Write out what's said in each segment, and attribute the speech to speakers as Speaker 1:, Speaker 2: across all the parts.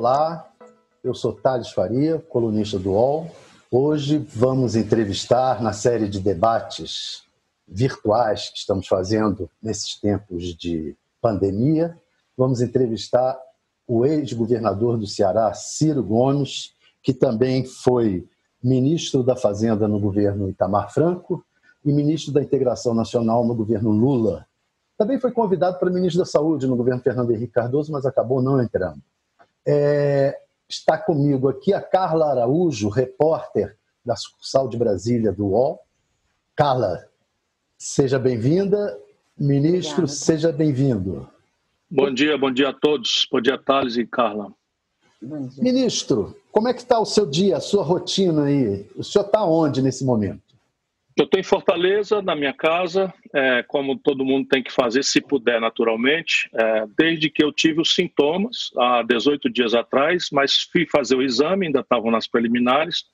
Speaker 1: Olá, eu sou Thales Faria, colunista do UOL. Hoje vamos entrevistar na série de debates virtuais que estamos fazendo nesses tempos de pandemia. Vamos entrevistar o ex-governador do Ceará, Ciro Gomes, que também foi ministro da Fazenda no governo Itamar Franco e ministro da Integração Nacional no governo Lula. Também foi convidado para ministro da Saúde no governo Fernando Henrique Cardoso, mas acabou não entrando. É, está comigo aqui a Carla Araújo, repórter da sucursal de Brasília do UOL. Carla, seja bem-vinda. Ministro, Obrigada. seja bem-vindo.
Speaker 2: Bom dia, bom dia a todos. Bom dia, Thales e Carla.
Speaker 1: Ministro, como é que está o seu dia, a sua rotina aí? O senhor está onde nesse momento?
Speaker 2: Eu estou em Fortaleza, na minha casa, é, como todo mundo tem que fazer, se puder, naturalmente, é, desde que eu tive os sintomas, há 18 dias atrás, mas fui fazer o exame, ainda estavam nas preliminares,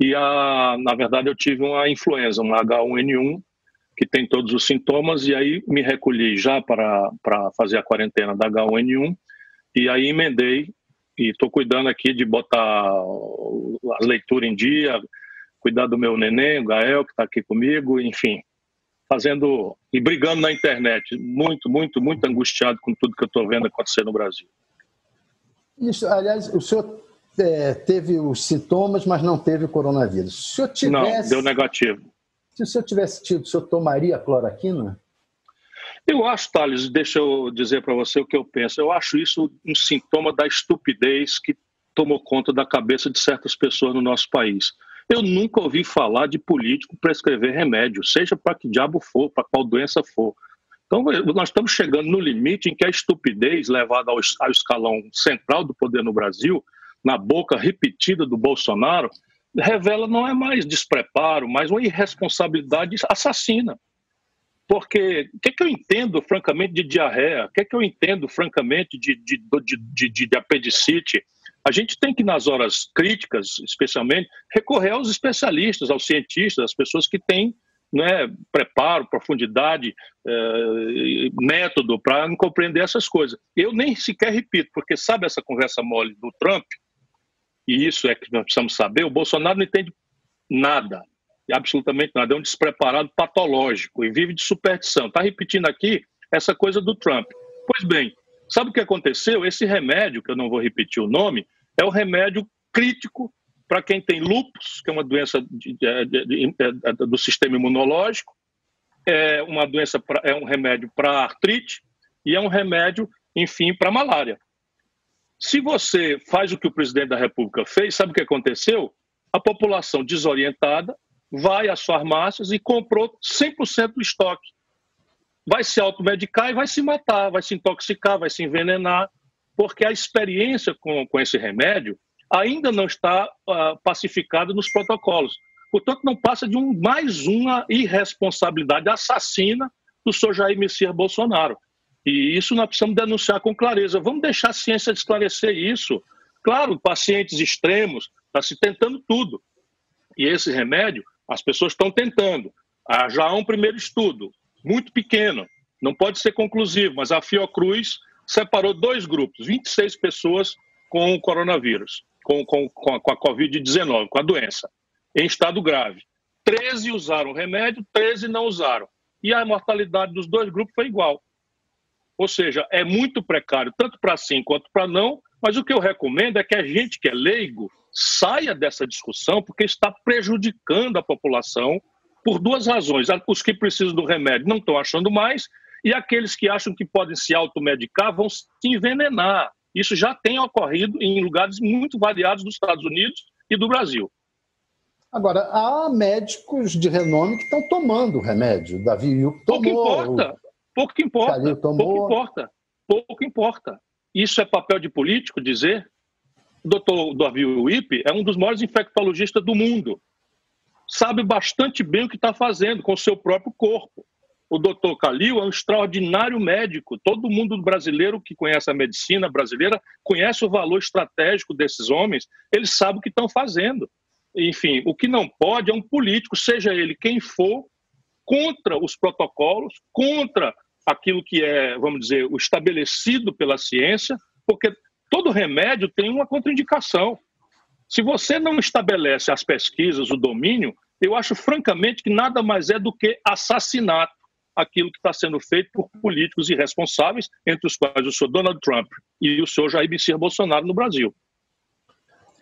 Speaker 2: e a, na verdade eu tive uma influenza, uma H1N1, que tem todos os sintomas, e aí me recolhi já para, para fazer a quarentena da H1N1, e aí emendei, e estou cuidando aqui de botar a leitura em dia, cuidar do meu neném, o Gael, que está aqui comigo, enfim, fazendo e brigando na internet. Muito, muito, muito angustiado com tudo que eu estou vendo acontecer no Brasil.
Speaker 1: Isso, aliás, o senhor é, teve os sintomas, mas não teve o coronavírus. Se o senhor tivesse...
Speaker 2: Não, deu negativo.
Speaker 1: Se o senhor tivesse tido, o senhor tomaria cloroquina?
Speaker 2: Eu acho, Thales, deixa eu dizer para você o que eu penso. Eu acho isso um sintoma da estupidez que tomou conta da cabeça de certas pessoas no nosso país. Eu nunca ouvi falar de político prescrever remédio, seja para que diabo for, para qual doença for. Então, nós estamos chegando no limite em que a estupidez levada ao, ao escalão central do poder no Brasil, na boca repetida do Bolsonaro, revela não é mais despreparo, mas uma irresponsabilidade assassina. Porque o que, é que eu entendo, francamente, de diarreia? O que, é que eu entendo, francamente, de, de, de, de, de apendicite? A gente tem que, nas horas críticas, especialmente, recorrer aos especialistas, aos cientistas, às pessoas que têm né, preparo, profundidade, é, método para compreender essas coisas. Eu nem sequer repito, porque sabe essa conversa mole do Trump? E isso é que nós precisamos saber. O Bolsonaro não entende nada, absolutamente nada. É um despreparado patológico e vive de superstição. Está repetindo aqui essa coisa do Trump. Pois bem, Sabe o que aconteceu? Esse remédio, que eu não vou repetir o nome, é o remédio crítico para quem tem lúpus, que é uma doença de, de, de, do sistema imunológico, é uma doença pra, é um remédio para artrite e é um remédio, enfim, para malária. Se você faz o que o presidente da República fez, sabe o que aconteceu? A população desorientada vai às farmácias e comprou 100% do estoque vai se automedicar e vai se matar, vai se intoxicar, vai se envenenar, porque a experiência com, com esse remédio ainda não está uh, pacificada nos protocolos. Portanto, não passa de um, mais uma irresponsabilidade assassina do senhor Jair Messias Bolsonaro. E isso nós precisamos denunciar com clareza. Vamos deixar a ciência esclarecer isso. Claro, pacientes extremos, está se tentando tudo. E esse remédio, as pessoas estão tentando. Ah, já há um primeiro estudo muito pequeno, não pode ser conclusivo, mas a Fiocruz separou dois grupos, 26 pessoas com o coronavírus, com, com, com a, a Covid-19, com a doença, em estado grave. 13 usaram o remédio, 13 não usaram. E a mortalidade dos dois grupos foi igual. Ou seja, é muito precário, tanto para sim quanto para não, mas o que eu recomendo é que a gente que é leigo saia dessa discussão, porque está prejudicando a população por duas razões. Os que precisam do remédio não estão achando mais, e aqueles que acham que podem se automedicar vão se envenenar. Isso já tem ocorrido em lugares muito variados dos Estados Unidos e do Brasil.
Speaker 1: Agora, há médicos de renome que estão tomando o remédio. Davi Yup
Speaker 2: tomou. Pouco importa. Pouco importa. Pouco importa. Pouco importa. Isso é papel de político dizer? O doutor Davi Wip é um dos maiores infectologistas do mundo sabe bastante bem o que está fazendo com o seu próprio corpo. O doutor Calil é um extraordinário médico. Todo mundo brasileiro que conhece a medicina brasileira conhece o valor estratégico desses homens, eles sabem o que estão fazendo. Enfim, o que não pode é um político, seja ele quem for, contra os protocolos, contra aquilo que é, vamos dizer, o estabelecido pela ciência, porque todo remédio tem uma contraindicação. Se você não estabelece as pesquisas, o domínio, eu acho francamente que nada mais é do que assassinato aquilo que está sendo feito por políticos irresponsáveis, entre os quais o senhor Donald Trump e o senhor Jair Messias Bolsonaro no Brasil.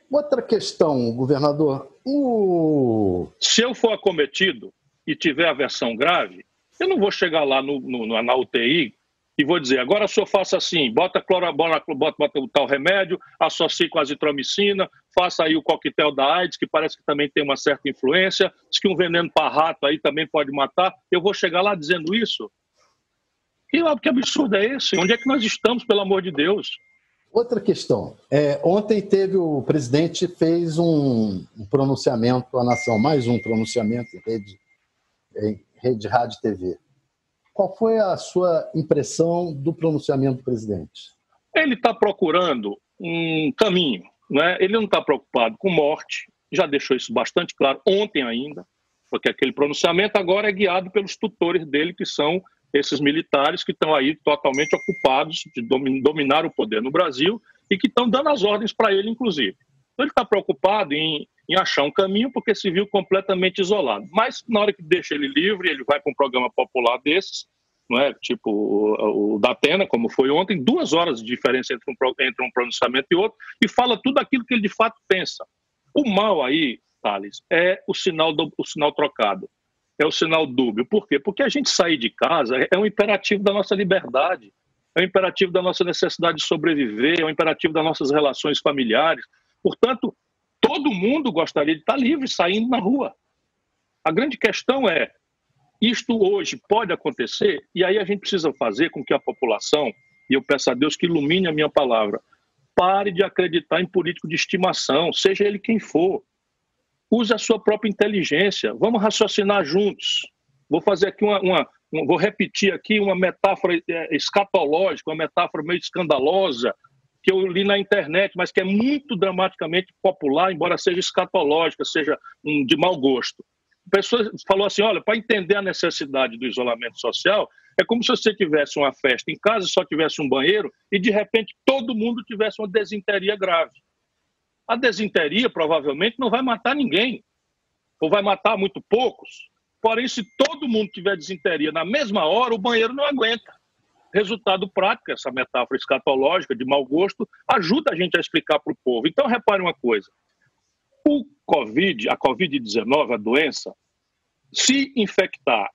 Speaker 1: Outra questão, governador. O...
Speaker 2: Se eu for acometido e tiver aversão grave, eu não vou chegar lá no, no, na UTI e vou dizer, agora o senhor faça assim, bota, clorabona, bota, bota tal remédio, associe com azitromicina, faça aí o coquetel da AIDS, que parece que também tem uma certa influência, diz que um veneno para rato aí também pode matar. Eu vou chegar lá dizendo isso? Que, que absurdo é esse? Onde é que nós estamos, pelo amor de Deus?
Speaker 1: Outra questão. É, ontem teve o presidente fez um, um, pronunciamento à nação, mais um pronunciamento em rede, em rede rádio TV. Qual foi a sua impressão do pronunciamento do presidente?
Speaker 2: Ele está procurando um caminho. Né? Ele não está preocupado com morte, já deixou isso bastante claro ontem ainda, porque aquele pronunciamento agora é guiado pelos tutores dele, que são esses militares que estão aí totalmente ocupados de dominar o poder no Brasil e que estão dando as ordens para ele, inclusive. Então, ele está preocupado em, em, achar um caminho porque se viu completamente isolado. Mas, na hora que deixa ele livre, ele vai para um programa popular desses, não é? tipo o, o da Atena, como foi ontem, duas horas de diferença entre um, entre um pronunciamento e outro, e fala tudo aquilo que ele de fato pensa. O mal aí, Thales, é o sinal, do, o sinal trocado é o sinal dúbio. Por quê? Porque a gente sair de casa é um imperativo da nossa liberdade, é um imperativo da nossa necessidade de sobreviver, é um imperativo das nossas relações familiares. Portanto, todo mundo gostaria de estar livre, saindo na rua. A grande questão é: isto hoje pode acontecer, e aí a gente precisa fazer com que a população, e eu peço a Deus que ilumine a minha palavra, pare de acreditar em político de estimação, seja ele quem for use a sua própria inteligência. Vamos raciocinar juntos. Vou fazer aqui uma, uma, vou repetir aqui uma metáfora é, escatológica, uma metáfora meio escandalosa que eu li na internet, mas que é muito dramaticamente popular, embora seja escatológica, seja um, de mau gosto. A pessoa falou assim: olha, para entender a necessidade do isolamento social, é como se você tivesse uma festa em casa, só tivesse um banheiro e de repente todo mundo tivesse uma desinteria grave. A desinteria provavelmente não vai matar ninguém, ou vai matar muito poucos. Porém, se todo mundo tiver desinteria na mesma hora, o banheiro não aguenta. Resultado prático, essa metáfora escatológica de mau gosto, ajuda a gente a explicar para o povo. Então, repare uma coisa: o Covid, a Covid-19, a doença, se infectar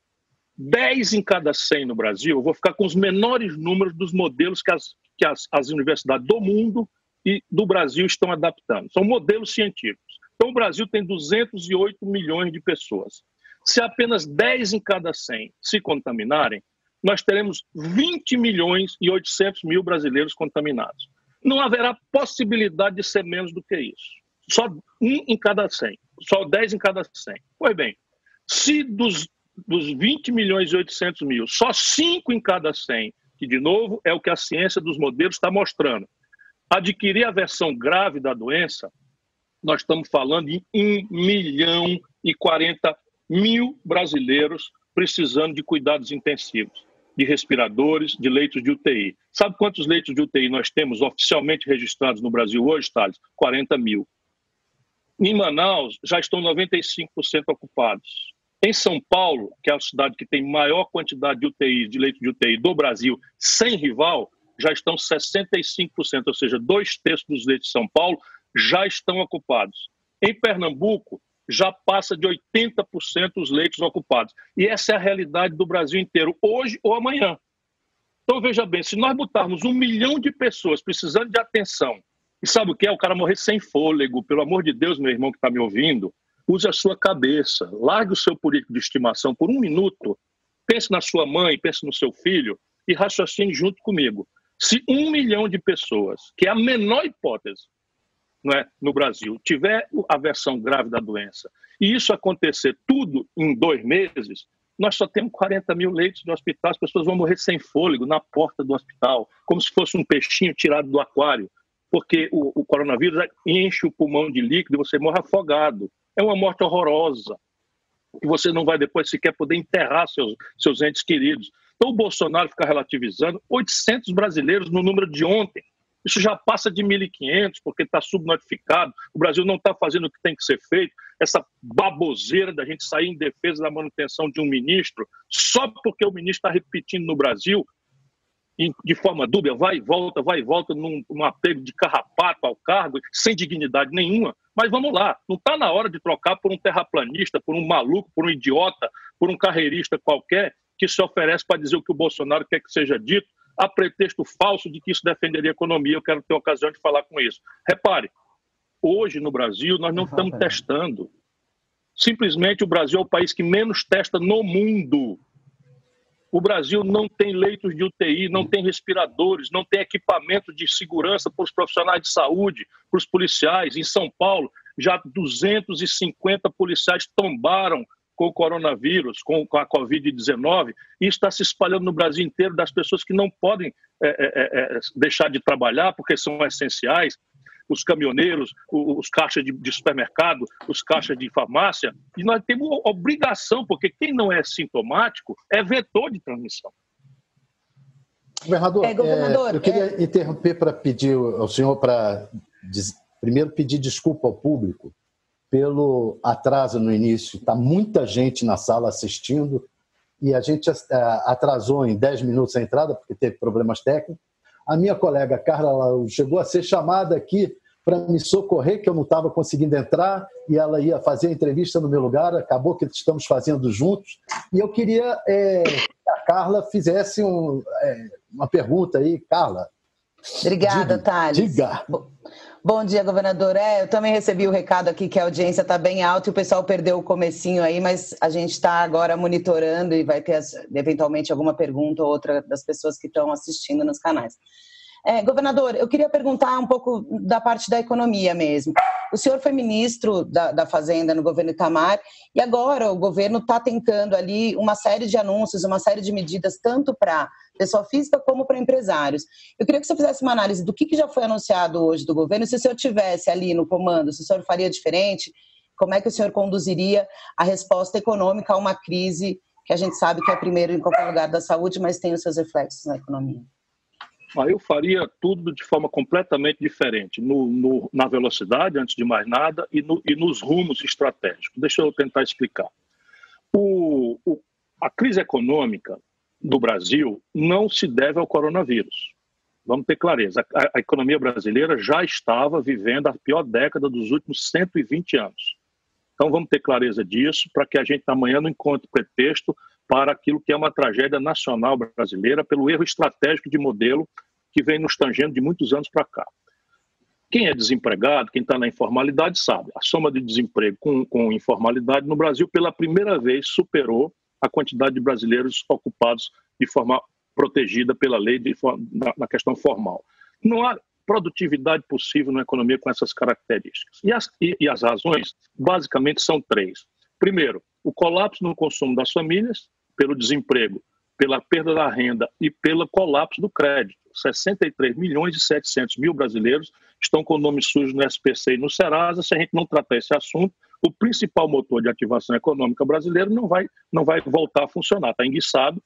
Speaker 2: 10 em cada 100 no Brasil, eu vou ficar com os menores números dos modelos que as, que as, as universidades do mundo e do Brasil estão adaptando. São modelos científicos. Então, o Brasil tem 208 milhões de pessoas. Se apenas 10 em cada 100 se contaminarem, nós teremos 20 milhões e 800 mil brasileiros contaminados. Não haverá possibilidade de ser menos do que isso. Só um em cada 100, só 10 em cada 100. Pois bem, se dos, dos 20 milhões e 800 mil, só 5 em cada 100, que de novo é o que a ciência dos modelos está mostrando, adquirir a versão grave da doença, nós estamos falando em 1 milhão e 40 mil brasileiros precisando de cuidados intensivos, de respiradores, de leitos de UTI. Sabe quantos leitos de UTI nós temos oficialmente registrados no Brasil hoje, Thales? 40 mil. Em Manaus, já estão 95% ocupados. Em São Paulo, que é a cidade que tem maior quantidade de UTI, de leitos de UTI do Brasil, sem rival, já estão 65%, ou seja, dois terços dos leitos de São Paulo já estão ocupados. Em Pernambuco, já passa de 80% os leitos ocupados. E essa é a realidade do Brasil inteiro, hoje ou amanhã. Então, veja bem, se nós botarmos um milhão de pessoas precisando de atenção, e sabe o que é? O cara morrer sem fôlego, pelo amor de Deus, meu irmão que está me ouvindo, use a sua cabeça, largue o seu político de estimação por um minuto, pense na sua mãe, pense no seu filho e raciocine junto comigo. Se um milhão de pessoas, que é a menor hipótese é, no Brasil, tiver a versão grave da doença, e isso acontecer tudo em dois meses, nós só temos 40 mil leitos no hospital, as pessoas vão morrer sem fôlego na porta do hospital, como se fosse um peixinho tirado do aquário, porque o, o coronavírus enche o pulmão de líquido e você morre afogado. É uma morte horrorosa, que você não vai depois sequer poder enterrar seus, seus entes queridos. Então o Bolsonaro fica relativizando 800 brasileiros no número de ontem. Isso já passa de 1.500, porque está subnotificado. O Brasil não está fazendo o que tem que ser feito. Essa baboseira da gente sair em defesa da manutenção de um ministro, só porque o ministro está repetindo no Brasil, de forma dúbia, vai e volta, vai e volta, num, num apego de carrapato ao cargo, sem dignidade nenhuma. Mas vamos lá, não está na hora de trocar por um terraplanista, por um maluco, por um idiota, por um carreirista qualquer que se oferece para dizer o que o Bolsonaro quer que seja dito, a pretexto falso de que isso defenderia a economia. Eu quero ter ocasião de falar com isso. Repare, hoje no Brasil nós não estamos testando. Simplesmente o Brasil é o país que menos testa no mundo. O Brasil não tem leitos de UTI, não tem respiradores, não tem equipamento de segurança para os profissionais de saúde, para os policiais. Em São Paulo, já 250 policiais tombaram com o coronavírus, com, a Covid-19, e está se espalhando no Brasil inteiro das pessoas que não podem é, é, é, é deixar de trabalhar porque são essenciais, os caminhoneiros, os, caixas de, de, supermercado, os caixas de farmácia, e nós temos obrigação, porque quem não é sintomático é vetor de transmissão.
Speaker 1: Governador, é, governador eu queria é. interromper para pedir ao senhor para primeiro pedir desculpa ao público pelo atraso no início. Está muita gente na sala assistindo e a gente eh, atrasou em 10 minutos a entrada porque teve problemas técnicos. A minha colega Carla chegou a ser chamada aqui para me socorrer, que eu não estava conseguindo entrar, e ela ia fazer a entrevista no meu lugar, acabou que estamos fazendo juntos. E eu queria é, que a Carla fizesse um, é, uma pergunta aí. Carla.
Speaker 3: Obrigada,
Speaker 1: diga,
Speaker 3: Thales.
Speaker 1: Diga.
Speaker 3: Bom dia, governador. É, eu também recebi o recado aqui que a audiência está bem alta e o pessoal perdeu o comecinho aí, mas a gente está agora monitorando e vai ter eventualmente alguma pergunta ou outra das pessoas que estão assistindo nos canais. É, governador, eu queria perguntar um pouco da parte da economia mesmo. O senhor foi ministro da, da Fazenda no governo Itamar e agora o governo está tentando ali uma série de anúncios, uma série de medidas, tanto para pessoa física como para empresários. Eu queria que você fizesse uma análise do que, que já foi anunciado hoje do governo, se o senhor tivesse ali no comando, se o senhor faria diferente, como é que o senhor conduziria a resposta econômica a uma crise que a gente sabe que é primeiro em qualquer lugar da saúde, mas tem os seus reflexos na economia?
Speaker 2: Eu faria tudo de forma completamente diferente, no, no, na velocidade, antes de mais nada, e, no, e, nos rumos estratégicos. Deixa eu tentar explicar. O, o, a crise econômica do Brasil não se deve ao coronavírus. Vamos ter clareza. A, a economia brasileira já estava vivendo a pior década dos últimos 120 anos. Então vamos ter clareza disso para que a gente amanhã não encontre pretexto para aquilo que é uma tragédia nacional brasileira pelo erro estratégico de modelo que vem nos tangendo de muitos anos para cá. Quem é desempregado, quem está na informalidade, sabe. A soma de desemprego com, com informalidade no Brasil, pela primeira vez, superou a quantidade de brasileiros ocupados de forma protegida pela lei de, na, na questão formal. Não há produtividade possível na economia com essas características. E as, e, e as razões, basicamente, são três. Primeiro, o colapso no consumo das famílias, pelo desemprego, pela perda da renda e pelo colapso do crédito. 63 milhões e 700 mil brasileiros estão com o nome sujo no SPC e no Serasa. Se a gente não tratar esse assunto, o principal motor de ativação econômica brasileiro não vai, não vai voltar a funcionar, está enguiçado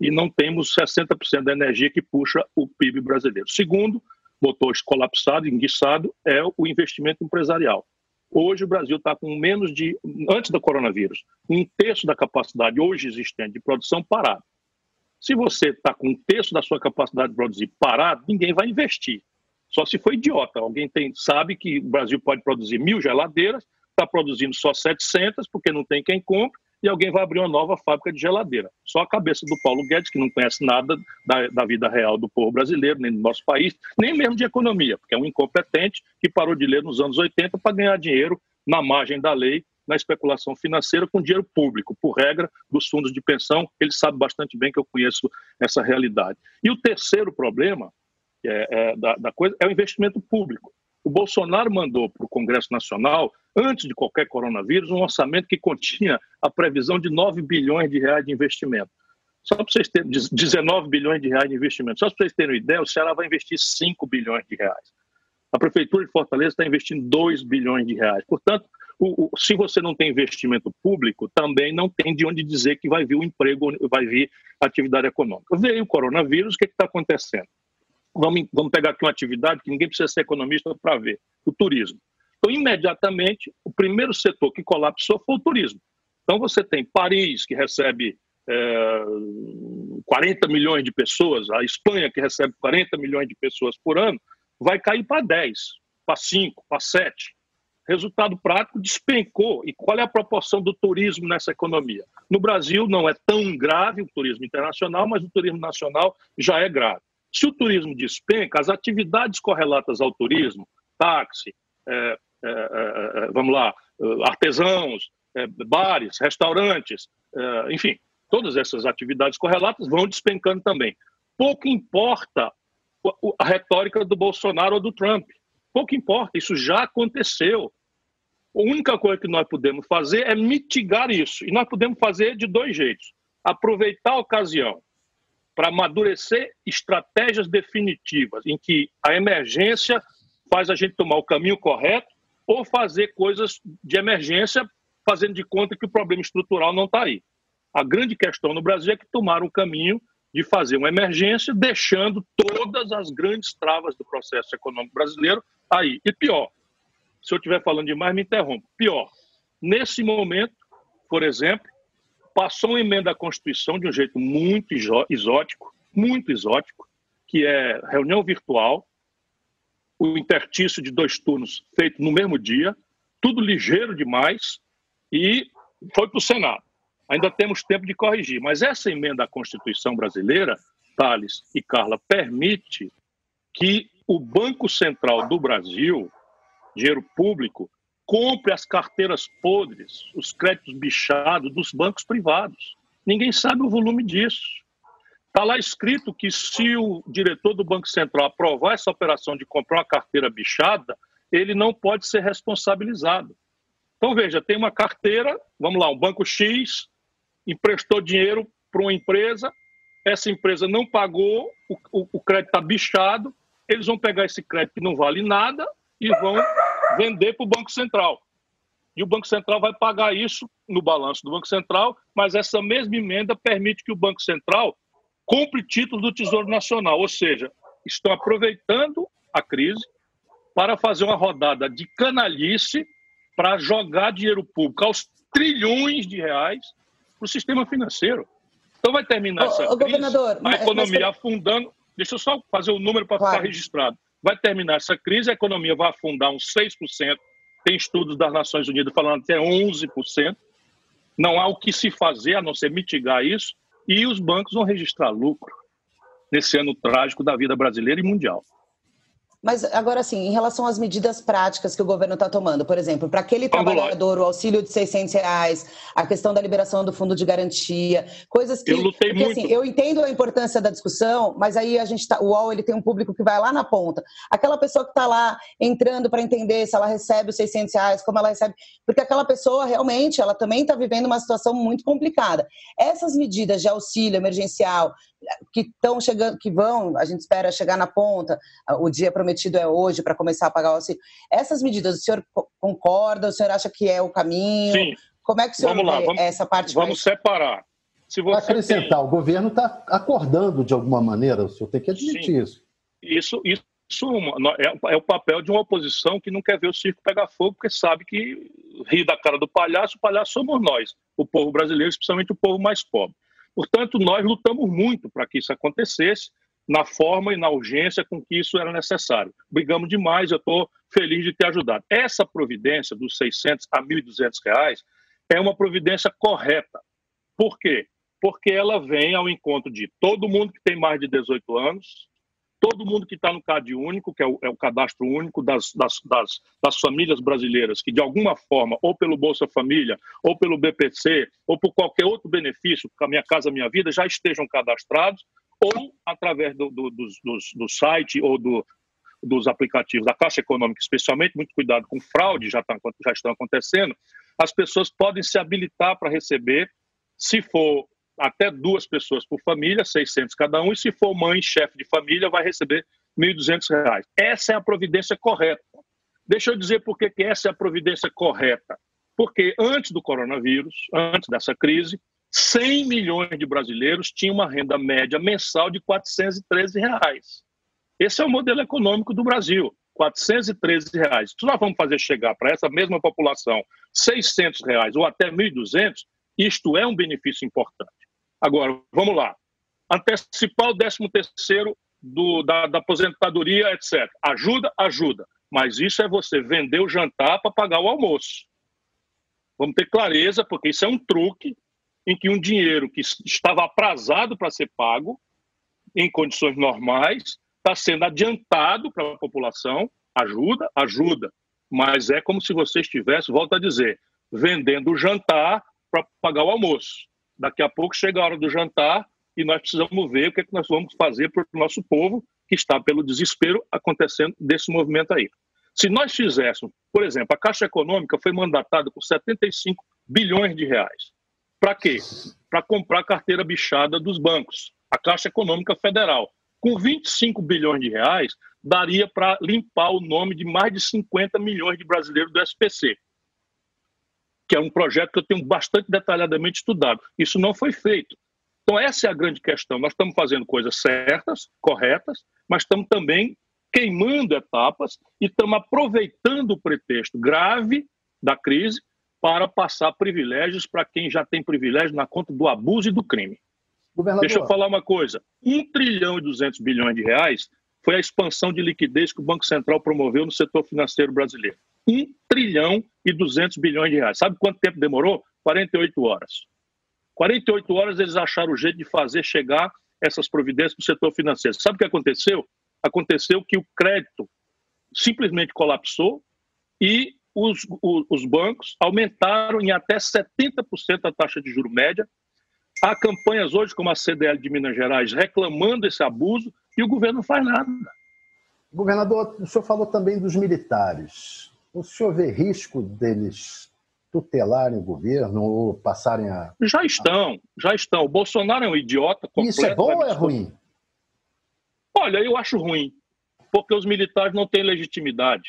Speaker 2: e não temos 60% da energia que puxa o PIB brasileiro. Segundo, motor colapsado, enguiçado, é o investimento empresarial. Hoje o Brasil está com menos de, antes do coronavírus, um terço da capacidade hoje existente de produção parado. Se você está com um terço da sua capacidade de produzir parado, ninguém vai investir. Só se for idiota. Alguém tem, sabe que o Brasil pode produzir mil geladeiras, está produzindo só 700 porque não tem quem compre, e alguém vai abrir uma nova fábrica de geladeira. Só a cabeça do Paulo Guedes, que não conhece nada da, da, vida real do povo brasileiro, nem do nosso país, nem mesmo de economia, porque é um incompetente que parou de ler nos anos 80 para ganhar dinheiro na margem da lei, na especulação financeira com dinheiro público, por regra dos fundos de pensão. Ele sabe bastante bem que eu conheço essa realidade. E o terceiro problema é, é, da, da coisa é o investimento público. O Bolsonaro mandou para o Congresso Nacional, antes de qualquer coronavírus, um orçamento que continha a previsão de 9 bilhões de reais de investimento. Só para vocês terem 19 bilhões de reais de investimento. Só para vocês terem uma ideia, o Ceará vai investir 5 bilhões de reais. A Prefeitura de Fortaleza está investindo 2 bilhões de reais. Portanto, o, o, se você não tem investimento público, também não tem de onde dizer que vai vir o emprego, vai vir atividade econômica. Veio o coronavírus, o que está acontecendo? Vamos, vamos pegar aqui uma atividade que ninguém precisa ser economista para ver: o turismo. Então, imediatamente, o primeiro setor que colapsou foi o turismo. Então, você tem Paris, que recebe é, 40 milhões de pessoas, a Espanha, que recebe 40 milhões de pessoas por ano, vai cair para 10, para 5, para 7. Resultado prático, despencou. E qual é a proporção do turismo nessa economia? No Brasil não é tão grave o turismo internacional, mas o turismo nacional já é grave. Se o turismo despenca, as atividades correlatas ao turismo, táxi, é, é, é, é vamos lá, artesãos, é, bares, restaurantes, é, enfim, todas essas atividades correlatas vão despencando também. Pouco importa a retórica do Bolsonaro ou do Trump. Pouco importa, isso já aconteceu. A única coisa que nós podemos fazer é mitigar isso. E nós podemos fazer de dois jeitos: aproveitar a ocasião para amadurecer estratégias definitivas em que a emergência faz a gente tomar o caminho correto ou fazer coisas de emergência fazendo de conta que o problema estrutural não está aí. A grande questão no Brasil é que tomaram o caminho de fazer uma emergência, deixando todas as grandes travas do processo econômico brasileiro aí. E pior, se eu estiver falando demais, me interrompa. Pior, nesse momento, por exemplo, passou uma emenda à Constituição de um jeito muito exótico, muito exótico, que é reunião virtual, o intertício de dois turnos feito no mesmo dia, tudo ligeiro demais, e foi para o Senado. Ainda temos tempo de corrigir, mas essa emenda à Constituição brasileira, Thales e Carla, permite que o Banco Central do Brasil, dinheiro público, compre as carteiras podres, os créditos bichados dos bancos privados. Ninguém sabe o volume disso. Está lá escrito que se o diretor do Banco Central aprovar essa operação de comprar uma carteira bichada, ele não pode ser responsabilizado. Então, veja, tem uma carteira, vamos lá, um banco X emprestou dinheiro para uma empresa, essa empresa não pagou, o, o, o crédito está bichado, eles vão pegar esse crédito que não vale nada e vão vender para o Banco Central. E o Banco Central vai pagar isso no balanço do Banco Central, mas essa mesma emenda permite que o Banco Central compre títulos do Tesouro Nacional, ou seja, estão aproveitando a crise para fazer uma rodada de canalice para jogar dinheiro público aos trilhões de reais para o sistema financeiro. Então vai terminar essa crise, governador, a economia mas... afundando. Deixa eu só fazer o número para claro. ficar registrado. Vai terminar essa crise, a economia vai afundar uns 6%. Tem estudos das Nações Unidas falando até 11%. Não há o que se fazer a não ser mitigar isso. E os bancos vão registrar lucro nesse ano trágico da vida brasileira e mundial.
Speaker 3: Mas agora, assim, em relação às medidas práticas que o governo está tomando, por exemplo, para aquele trabalhador, o auxílio de 600 reais, a questão da liberação do fundo de garantia, coisas que...
Speaker 2: Eu lutei porque,
Speaker 3: muito. Assim, eu entendo a importância da discussão, mas aí a gente tá, o UOL ele tem um público que vai lá na ponta. Aquela pessoa que está lá entrando para entender se ela recebe os 600 reais, como ela recebe... Porque aquela pessoa, realmente, ela também está vivendo uma situação muito complicada. Essas medidas de auxílio emergencial, que estão chegando, que vão, a gente espera chegar na ponta, o dia prometido é hoje para começar a pagar o auxílio. Essas medidas, o senhor concorda? O senhor acha que é o caminho?
Speaker 2: Sim.
Speaker 3: Como é que o senhor
Speaker 2: vamos
Speaker 3: lá,
Speaker 2: vamos,
Speaker 3: essa parte?
Speaker 2: Vamos mais... separar.
Speaker 1: Se você acrescentar, tem... o governo está acordando de alguma maneira, o senhor tem que admitir Sim. isso.
Speaker 2: Isso, isso é, é, o papel de uma oposição que não quer ver o circo pegar fogo, porque sabe que ri da cara do palhaço, o palhaço somos nós, o povo brasileiro, especialmente o povo mais pobre. Portanto, nós lutamos muito para que isso acontecesse, na forma e na urgência com que isso era necessário. Brigamos demais, eu estou feliz de ter ajudado. Essa providência dos 600 a 1.200 reais é uma providência correta. Por quê? Porque ela vem ao encontro de todo mundo que tem mais de 18 anos, todo mundo que está no CAD único, que é o, é o cadastro único das, das, das, das, famílias brasileiras, que de alguma forma, ou pelo Bolsa Família, ou pelo BPC, ou por qualquer outro benefício, a Minha Casa Minha Vida, já estejam cadastrados, ou através do, do, do, do site ou do, dos aplicativos da Caixa Econômica, especialmente, muito cuidado com fraude, já, tá, já estão acontecendo, as pessoas podem se habilitar para receber, se for até duas pessoas por família, 600 cada um, e se for mãe, chefe de família, vai receber R$ 1.200. Essa é a providência correta. Deixa eu dizer por que essa é a providência correta. Porque antes do coronavírus, antes dessa crise, 100 milhões de brasileiros tinham uma renda média mensal de 413 reais. Esse é o modelo econômico do Brasil. 413 reais. Se nós vamos fazer chegar para essa mesma população 600 reais ou até 1.200, isto é um benefício importante. Agora, vamos lá. Antecipar o 13 terceiro do, da, da aposentadoria, etc. Ajuda, ajuda. Mas isso é você vender o jantar para pagar o almoço. Vamos ter clareza, porque isso é um truque em que um dinheiro que estava aprazado para ser pago, em condições normais, está sendo adiantado para a população. Ajuda, ajuda. Mas é como se você estivesse, volto a dizer, vendendo o jantar para pagar o almoço. Daqui a pouco chega a hora do jantar e nós precisamos ver o que, é que nós vamos fazer para o nosso povo que está pelo desespero acontecendo desse movimento aí. Se nós fizéssemos, por exemplo, a Caixa Econômica foi mandatada com 75 bilhões de reais. Para quê? Para comprar carteira bichada dos bancos. A Caixa Econômica Federal. Com 25 bilhões de reais, daria para limpar o nome de mais de 50 milhões de brasileiros do SPC, que é um projeto que eu tenho bastante detalhadamente estudado. Isso não foi feito. Então, essa é a grande questão. Nós estamos fazendo coisas certas, corretas, mas estamos também queimando etapas e estamos aproveitando o pretexto grave da crise para passar privilégios para quem já tem privilégio na conta do abuso e do crime. Governador. Deixa eu falar uma coisa: 1 trilhão e 200 bilhões de reais foi a expansão de liquidez que o Banco Central promoveu no setor financeiro brasileiro. 1 trilhão e 200 bilhões de reais. Sabe quanto tempo demorou? 48 horas. 48 horas eles acharam o jeito de fazer chegar essas providências para o setor financeiro. Sabe o que aconteceu? Aconteceu que o crédito simplesmente colapsou e os, os, os bancos aumentaram em até 70% a taxa de juro média. Há campanhas hoje, como a CDL de Minas Gerais, reclamando esse abuso e o governo não faz nada.
Speaker 1: Governador, o senhor falou também dos militares. O senhor vê risco deles tutelarem o governo ou passarem a.
Speaker 2: Já estão, já estão. O Bolsonaro é um idiota.
Speaker 1: Completo, Isso é bom ou é ruim?
Speaker 2: Olha, eu acho ruim, porque os militares não têm legitimidade.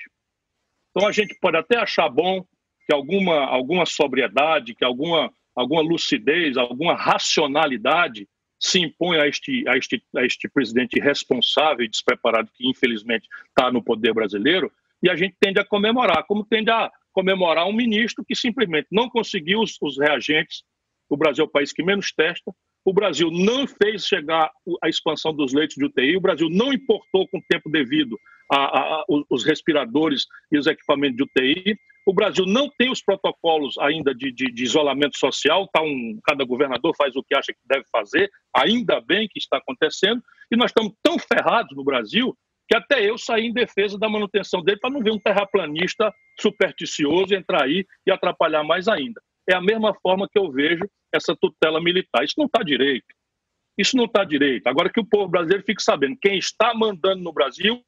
Speaker 2: Então a gente pode até achar bom que alguma, alguma sobriedade, que alguma, alguma lucidez, alguma racionalidade se impõe a este, a, este, a este presidente irresponsável e despreparado que infelizmente está no poder brasileiro, e a gente tende a comemorar, como tende a comemorar um ministro que simplesmente não conseguiu os, os reagentes. O Brasil é o país que menos testa, o Brasil não fez chegar a expansão dos leitos de UTI, o Brasil não importou com tempo devido a, a, a, os respiradores e os equipamentos de UTI. O Brasil não tem os protocolos ainda de, de, de isolamento social, tá um, cada governador faz o que acha que deve fazer, ainda bem que está acontecendo, e nós estamos tão ferrados no Brasil que até eu saí em defesa da manutenção dele para não ver um terraplanista supersticioso entrar aí e atrapalhar mais ainda. É a mesma forma que eu vejo essa tutela militar. Isso não está direito. Isso não está direito. Agora que o povo brasileiro fique sabendo, quem está mandando no Brasil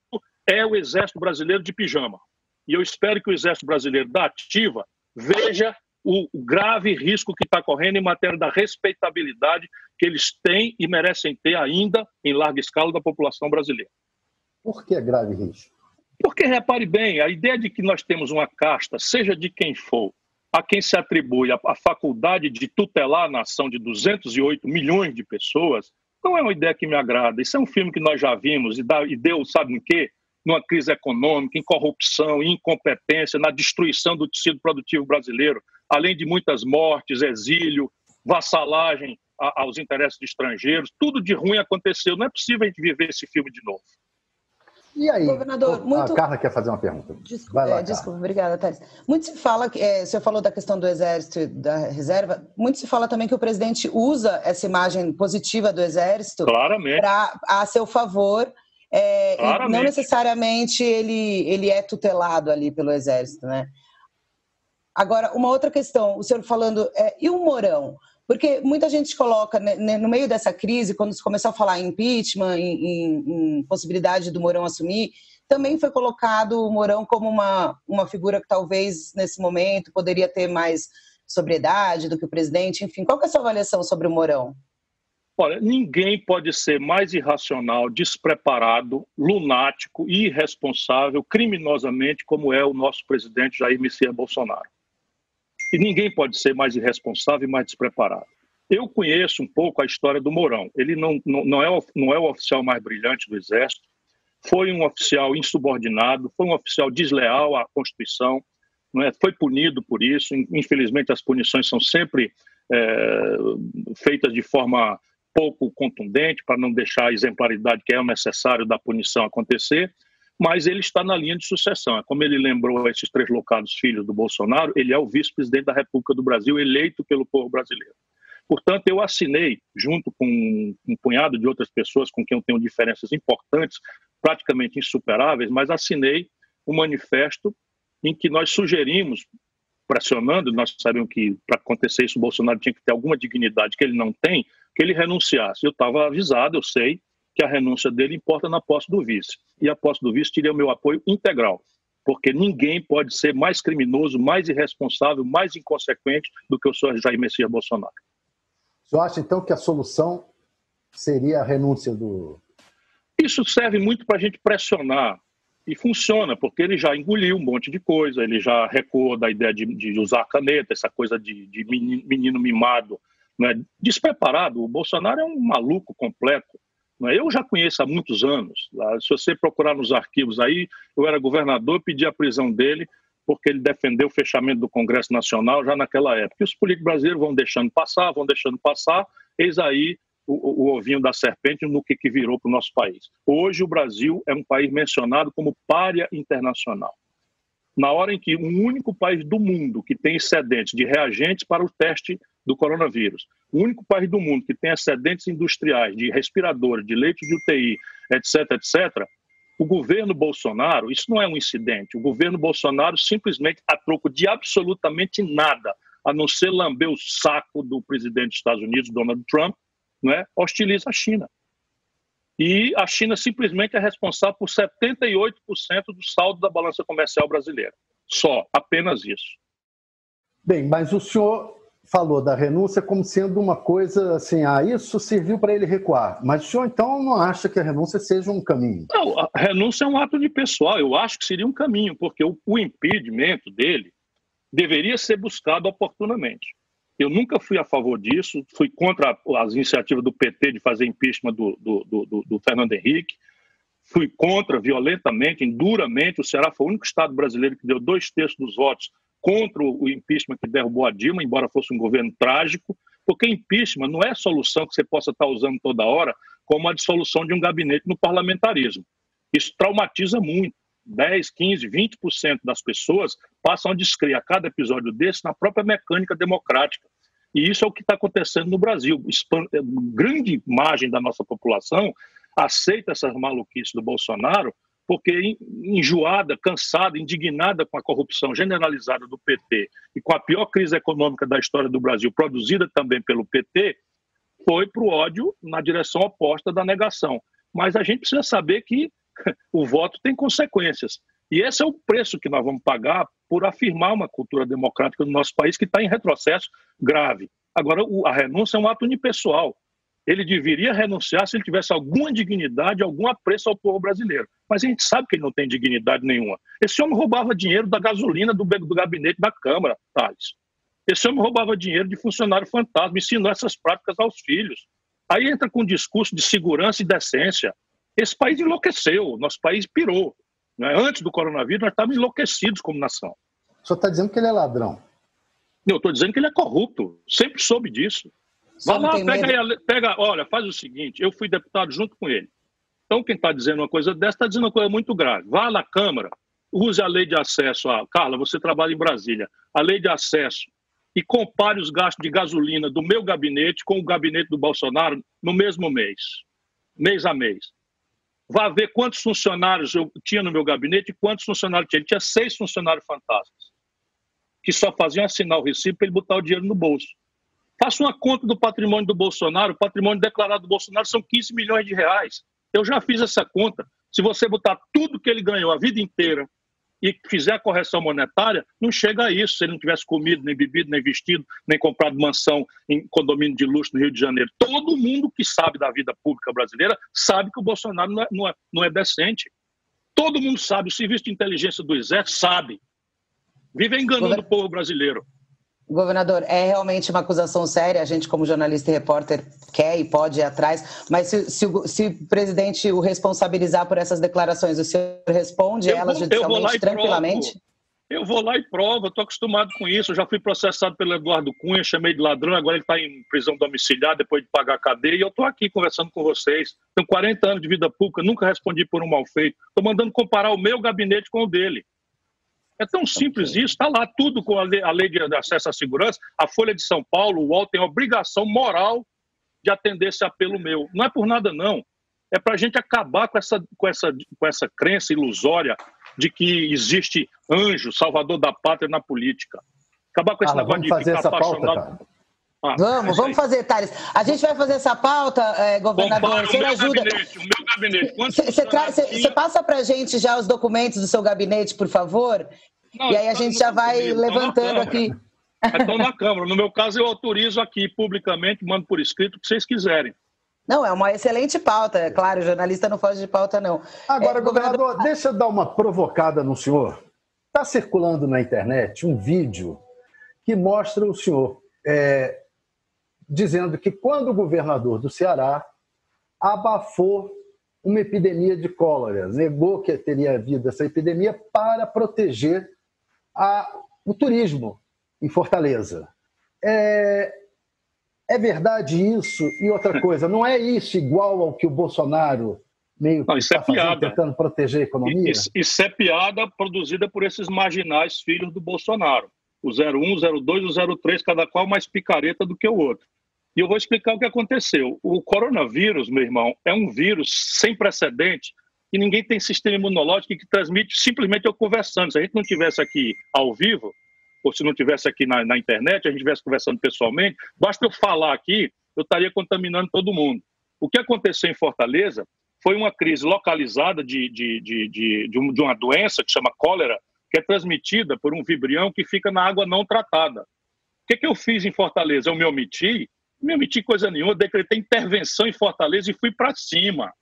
Speaker 2: é o Exército Brasileiro de pijama. E eu espero que o Exército Brasileiro da Ativa veja o grave risco que está correndo em matéria da respeitabilidade que eles têm e merecem ter ainda em larga escala da população brasileira.
Speaker 1: Por que grave risco?
Speaker 2: Porque, repare bem, a ideia de que nós temos uma casta, seja de quem for, a quem se atribui a, a faculdade de tutelar a nação de 208 milhões de pessoas, não é uma ideia que me agrada. Isso é um filme que nós já vimos e, dá, e deu, sabe em quê? Numa crise econômica, em corrupção, em incompetência, na destruição do tecido produtivo brasileiro, além de muitas mortes, exílio, vassalagem aos interesses de estrangeiros, tudo de ruim aconteceu. Não é possível a gente viver esse filme de novo.
Speaker 1: E aí? Governador, oh, muito... A Carla quer fazer uma pergunta.
Speaker 3: Desculpa, lá, é, desculpa obrigada, Thales. Muito se fala, é, o senhor falou da questão do Exército e da reserva, muito se fala também que o presidente usa essa imagem positiva do Exército para a seu favor. É, não necessariamente ele, ele é tutelado ali pelo Exército, né? Agora, uma outra questão, o senhor falando, é, e o Mourão? Porque muita gente coloca, né, né, no meio dessa crise, quando se começou a falar em impeachment, em, em, em, possibilidade do Mourão assumir, também foi colocado o Mourão como uma, uma figura que talvez, nesse momento, poderia ter mais sobriedade do que o presidente. Enfim, qual é a sua avaliação sobre o Mourão?
Speaker 2: Olha, ninguém pode ser mais irracional, despreparado, lunático irresponsável criminosamente como é o nosso presidente Jair Messias Bolsonaro. E ninguém pode ser mais irresponsável e mais despreparado. Eu conheço um pouco a história do Mourão. Ele não, não, não, é, não é o oficial mais brilhante do Exército, foi um oficial insubordinado, foi um oficial desleal à Constituição, é? foi punido por isso. Infelizmente, as punições são sempre é, feitas de forma pouco contundente para não deixar a exemplaridade que é necessário da punição acontecer, mas ele está na linha de sucessão. É como ele lembrou esses três locados filhos do Bolsonaro, ele é o vice-presidente da República do Brasil, eleito pelo povo brasileiro. Portanto, eu assinei, junto com um punhado de outras pessoas com quem eu tenho diferenças importantes, praticamente insuperáveis, mas assinei um manifesto em que nós sugerimos, pressionando, nós sabemos que para acontecer isso o Bolsonaro tinha que ter alguma dignidade que ele não tem, que ele renunciasse. Eu estava avisado, eu sei que a renúncia dele importa na posse do vice. E a posse do vice teria o meu apoio integral, porque ninguém pode ser mais criminoso, mais irresponsável, mais inconsequente do que o senhor Jair Messias Bolsonaro.
Speaker 1: O senhor acha, então, que a solução seria a renúncia do.
Speaker 2: Isso serve muito para a gente pressionar. E funciona, porque ele já engoliu um monte de coisa, ele já recuou da ideia de, de usar a caneta, essa coisa de, de menino, menino mimado né, despreparado. O Bolsonaro é um maluco completo. Né? Eu já conheço há muitos anos. Se você procurar nos arquivos aí, eu era governador, pedi a prisão dele porque ele defendeu o fechamento do Congresso Nacional já naquela época. E os políticos brasileiros vão deixando passar, vão deixando passar, eis aí o, o ovinho da serpente no que, que virou para o nosso país. Hoje o Brasil é um país mencionado como párea internacional. Na hora em que um único país do mundo que tem excedentes de reagentes para o teste do coronavírus. O único país do mundo que tem excedentes industriais de respiradores, de leitos de UTI, etc., etc., o governo Bolsonaro, isso não é um incidente, o governo Bolsonaro simplesmente, a troco de absolutamente nada, a não ser lamber o saco do presidente dos Estados Unidos, Donald Trump, não é? hostiliza a China. E a China simplesmente é responsável por 78% do saldo da balança comercial brasileira. Só, apenas isso.
Speaker 1: Bem, mas o senhor falou da renúncia como sendo uma coisa assim, ah, isso serviu para ele recuar. Mas o senhor então não acha que a renúncia seja um caminho?
Speaker 2: Não, a renúncia é um ato de pessoal. Eu acho que seria um caminho, porque o, o impedimento dele deveria ser buscado oportunamente. Eu nunca fui a favor disso, fui contra as iniciativas do PT de fazer impeachment do, do, do, do Fernando Henrique, fui contra violentamente, duramente. O Ceará foi o único estado brasileiro que deu dois terços dos votos contra o impeachment que derrubou a Dilma, embora fosse um governo trágico, porque impeachment não é solução que você possa estar usando toda hora como a dissolução de um gabinete no parlamentarismo. Isso traumatiza muito. 10, 15, 20% das pessoas passam a descrever a cada episódio desse na própria mecânica democrática. E isso é o que está acontecendo no Brasil. Grande margem da nossa população aceita essas maluquices do Bolsonaro porque enjoada, cansada, indignada com a corrupção generalizada do PT e com a pior crise econômica da história do Brasil, produzida também pelo PT, foi para o ódio na direção oposta da negação. Mas a gente precisa saber que o voto tem consequências. E esse é o preço que nós vamos pagar por afirmar uma cultura democrática no nosso país que está em retrocesso grave. Agora, a renúncia é um ato unipessoal ele deveria renunciar se ele tivesse alguma dignidade, algum apreço ao povo brasileiro. Mas a gente sabe que ele não tem dignidade nenhuma. Esse homem roubava dinheiro da gasolina do, do gabinete da Câmara, Thales. Esse homem roubava dinheiro de funcionário fantasma, ensinou essas práticas aos filhos. Aí entra com um discurso de segurança e decência. Esse país enlouqueceu, nosso país pirou. Né? Antes do coronavírus, nós estávamos enlouquecidos como nação.
Speaker 1: O senhor está dizendo que ele é ladrão?
Speaker 2: Eu estou dizendo que ele é corrupto. Sempre soube disso. Vai lá, pega, aí, pega, olha, faz o seguinte, eu fui deputado junto com ele. Então, quem está dizendo uma coisa dessa está dizendo uma coisa muito grave. Vá na Câmara, use a lei de acesso. A... Carla, você trabalha em Brasília. A lei de acesso e compare os gastos de gasolina do meu gabinete com o gabinete do Bolsonaro no mesmo mês, mês a mês. Vá ver quantos funcionários eu tinha no meu gabinete e quantos funcionários tinha. Ele tinha seis funcionários fantasmas, que só faziam assinar o recibo para ele botar o dinheiro no bolso. Faça uma conta do patrimônio do Bolsonaro. O patrimônio declarado do Bolsonaro são 15 milhões de reais. Eu já fiz essa conta. Se você botar tudo que ele ganhou a vida inteira e fizer a correção monetária, não chega a isso. Se ele não tivesse comido, nem bebido, nem vestido, nem comprado mansão em condomínio de luxo no Rio de Janeiro. Todo mundo que sabe da vida pública brasileira sabe que o Bolsonaro não é, não é, não é decente. Todo mundo sabe. O serviço de inteligência do Exército sabe. Vive enganando o povo brasileiro.
Speaker 3: Governador, é realmente uma acusação séria, a gente como jornalista e repórter quer e pode ir atrás, mas se, se, se o presidente o responsabilizar por essas declarações, o senhor responde eu elas judicialmente tranquilamente?
Speaker 2: Provo. Eu vou lá e provo, estou acostumado com isso. Eu já fui processado pelo Eduardo Cunha, chamei de ladrão, agora ele está em prisão domiciliar depois de pagar a cadeia. E eu estou aqui conversando com vocês. Tenho 40 anos de vida pública, nunca respondi por um mal feito. Estou mandando comparar o meu gabinete com o dele. É tão simples isso, está lá tudo com a lei, a lei, de acesso à segurança. A Folha de São Paulo, o UOL tem a obrigação moral de atender esse apelo meu. Não é por nada, não. É para a gente acabar com essa, com, essa, com essa crença ilusória de que existe anjo, salvador da pátria na política. Acabar com esse ah, negócio de ficar apaixonado. Pauta,
Speaker 3: ah, vamos, vamos fazer, Thales. A gente vai fazer essa pauta, é, governador. Você ajuda.
Speaker 2: Gabinete, o meu gabinete.
Speaker 3: Você passa para a gente já os documentos do seu gabinete, por favor? Não, e aí a gente já vai levantando aqui.
Speaker 2: Estão na Câmara. No meu caso, eu autorizo aqui publicamente, mando por escrito o que vocês quiserem.
Speaker 3: Não, é uma excelente pauta, é claro, o jornalista não foge de pauta, não.
Speaker 1: Agora, é, governador, governador, deixa eu dar uma provocada no senhor. Está circulando na internet um vídeo que mostra o senhor é, dizendo que quando o governador do Ceará abafou uma epidemia de cólera, negou que teria havido essa epidemia para proteger a, o turismo em Fortaleza. É, é verdade isso? E outra coisa, não é isso igual ao que o Bolsonaro meio
Speaker 2: não, isso é piada.
Speaker 1: tentando proteger a economia?
Speaker 2: Isso, isso, é piada produzida por esses marginais filhos do Bolsonaro. O 01, o 02 o 03, cada qual mais picareta do que o outro. E eu vou explicar o que aconteceu. O coronavírus, meu irmão, é um vírus sem precedente e ninguém tem sistema imunológico que transmite simplesmente eu conversando. Se a gente não tivesse aqui ao vivo, ou se não tivesse aqui na, na internet, a gente estivesse conversando pessoalmente, basta eu falar aqui, eu estaria contaminando todo mundo. O que aconteceu em Fortaleza foi uma crise localizada de, de, de, de, de, uma doença que chama cólera, que é transmitida por um vibrião que fica na água não tratada. O que, que eu fiz em Fortaleza? Eu me omiti, me omiti coisa nenhuma, decretei intervenção em Fortaleza e fui para cima.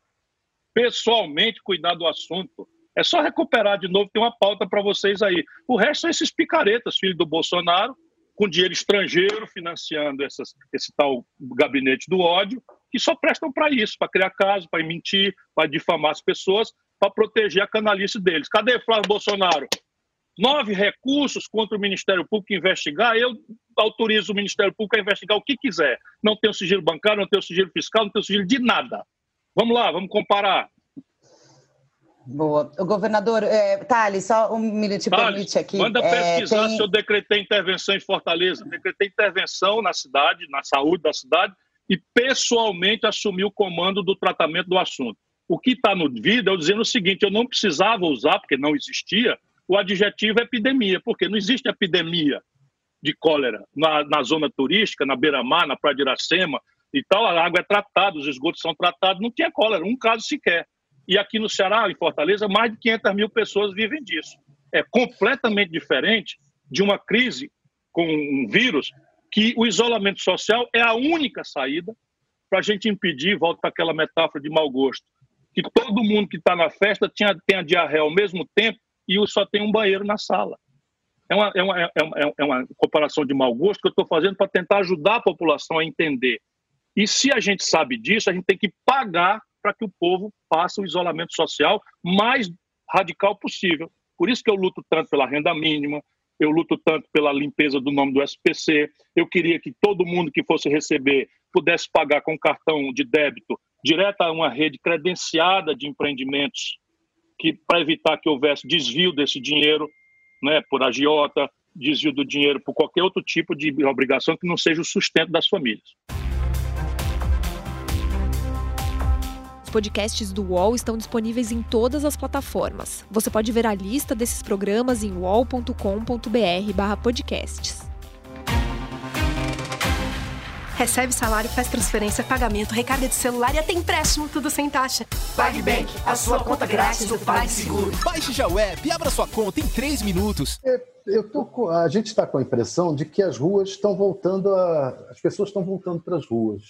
Speaker 2: Pessoalmente cuidar do assunto. É só recuperar de novo, tem uma pauta para vocês aí. O resto são esses picaretas, filho do Bolsonaro, com dinheiro estrangeiro financiando essas, esse tal gabinete do ódio, que só prestam para isso, para criar caso, para mentir, para difamar as pessoas, para proteger a canalice deles. Cadê Flávio Bolsonaro? Nove recursos contra o Ministério Público investigar, eu autorizo o Ministério Público a investigar o que quiser. Não tem o sigilo bancário, não tem o sigilo fiscal, não tem o sigilo de nada. Vamos lá, vamos comparar.
Speaker 3: Boa. O governador, é, Thales, só um minuto permite aqui.
Speaker 2: Manda é, pesquisar tem... se eu decretei intervenção em Fortaleza. Decretei intervenção na cidade, na saúde da cidade, e pessoalmente assumi o comando do tratamento do assunto. O que está no vídeo é eu dizendo o seguinte: eu não precisava usar, porque não existia, o adjetivo epidemia, porque não existe epidemia de cólera na, na zona turística, na beira-mar, na Praia de Iracema e tal. A água é tratada, os esgotos são tratados, não tinha cólera, um caso sequer. E aqui no Ceará, em Fortaleza, mais de 500 mil pessoas vivem disso. É completamente diferente de uma crise com um vírus que o isolamento social é a única saída para a gente impedir, volta aquela metáfora de mau gosto, que todo mundo que está na festa tinha, tem a diarreia ao mesmo tempo e só tem um banheiro na sala. É uma, é uma, é uma, é uma comparação de mau gosto que eu estou fazendo para tentar ajudar a população a entender. E se a gente sabe disso, a gente tem que pagar para que o povo faça o isolamento social mais radical possível. Por isso que eu luto tanto pela renda mínima, eu luto tanto pela limpeza do nome do SPC. Eu queria que todo mundo que fosse receber pudesse pagar com cartão de débito direto a uma rede credenciada de empreendimentos que para evitar que houvesse desvio desse dinheiro, né, por agiota, desvio do dinheiro por qualquer outro tipo de obrigação que não seja o sustento das famílias.
Speaker 4: podcasts do UOL estão disponíveis em todas as plataformas. Você pode ver a lista desses programas em uol.com.br/podcasts.
Speaker 5: Recebe salário, faz transferência, pagamento, recarga de celular e até empréstimo, tudo sem taxa.
Speaker 6: PagBank, a sua conta grátis do PagSeguro.
Speaker 7: Baixe já o app e abra sua conta em 3 minutos.
Speaker 1: Eu tô com, a gente está com a impressão de que as ruas estão voltando a. As pessoas estão voltando para as ruas.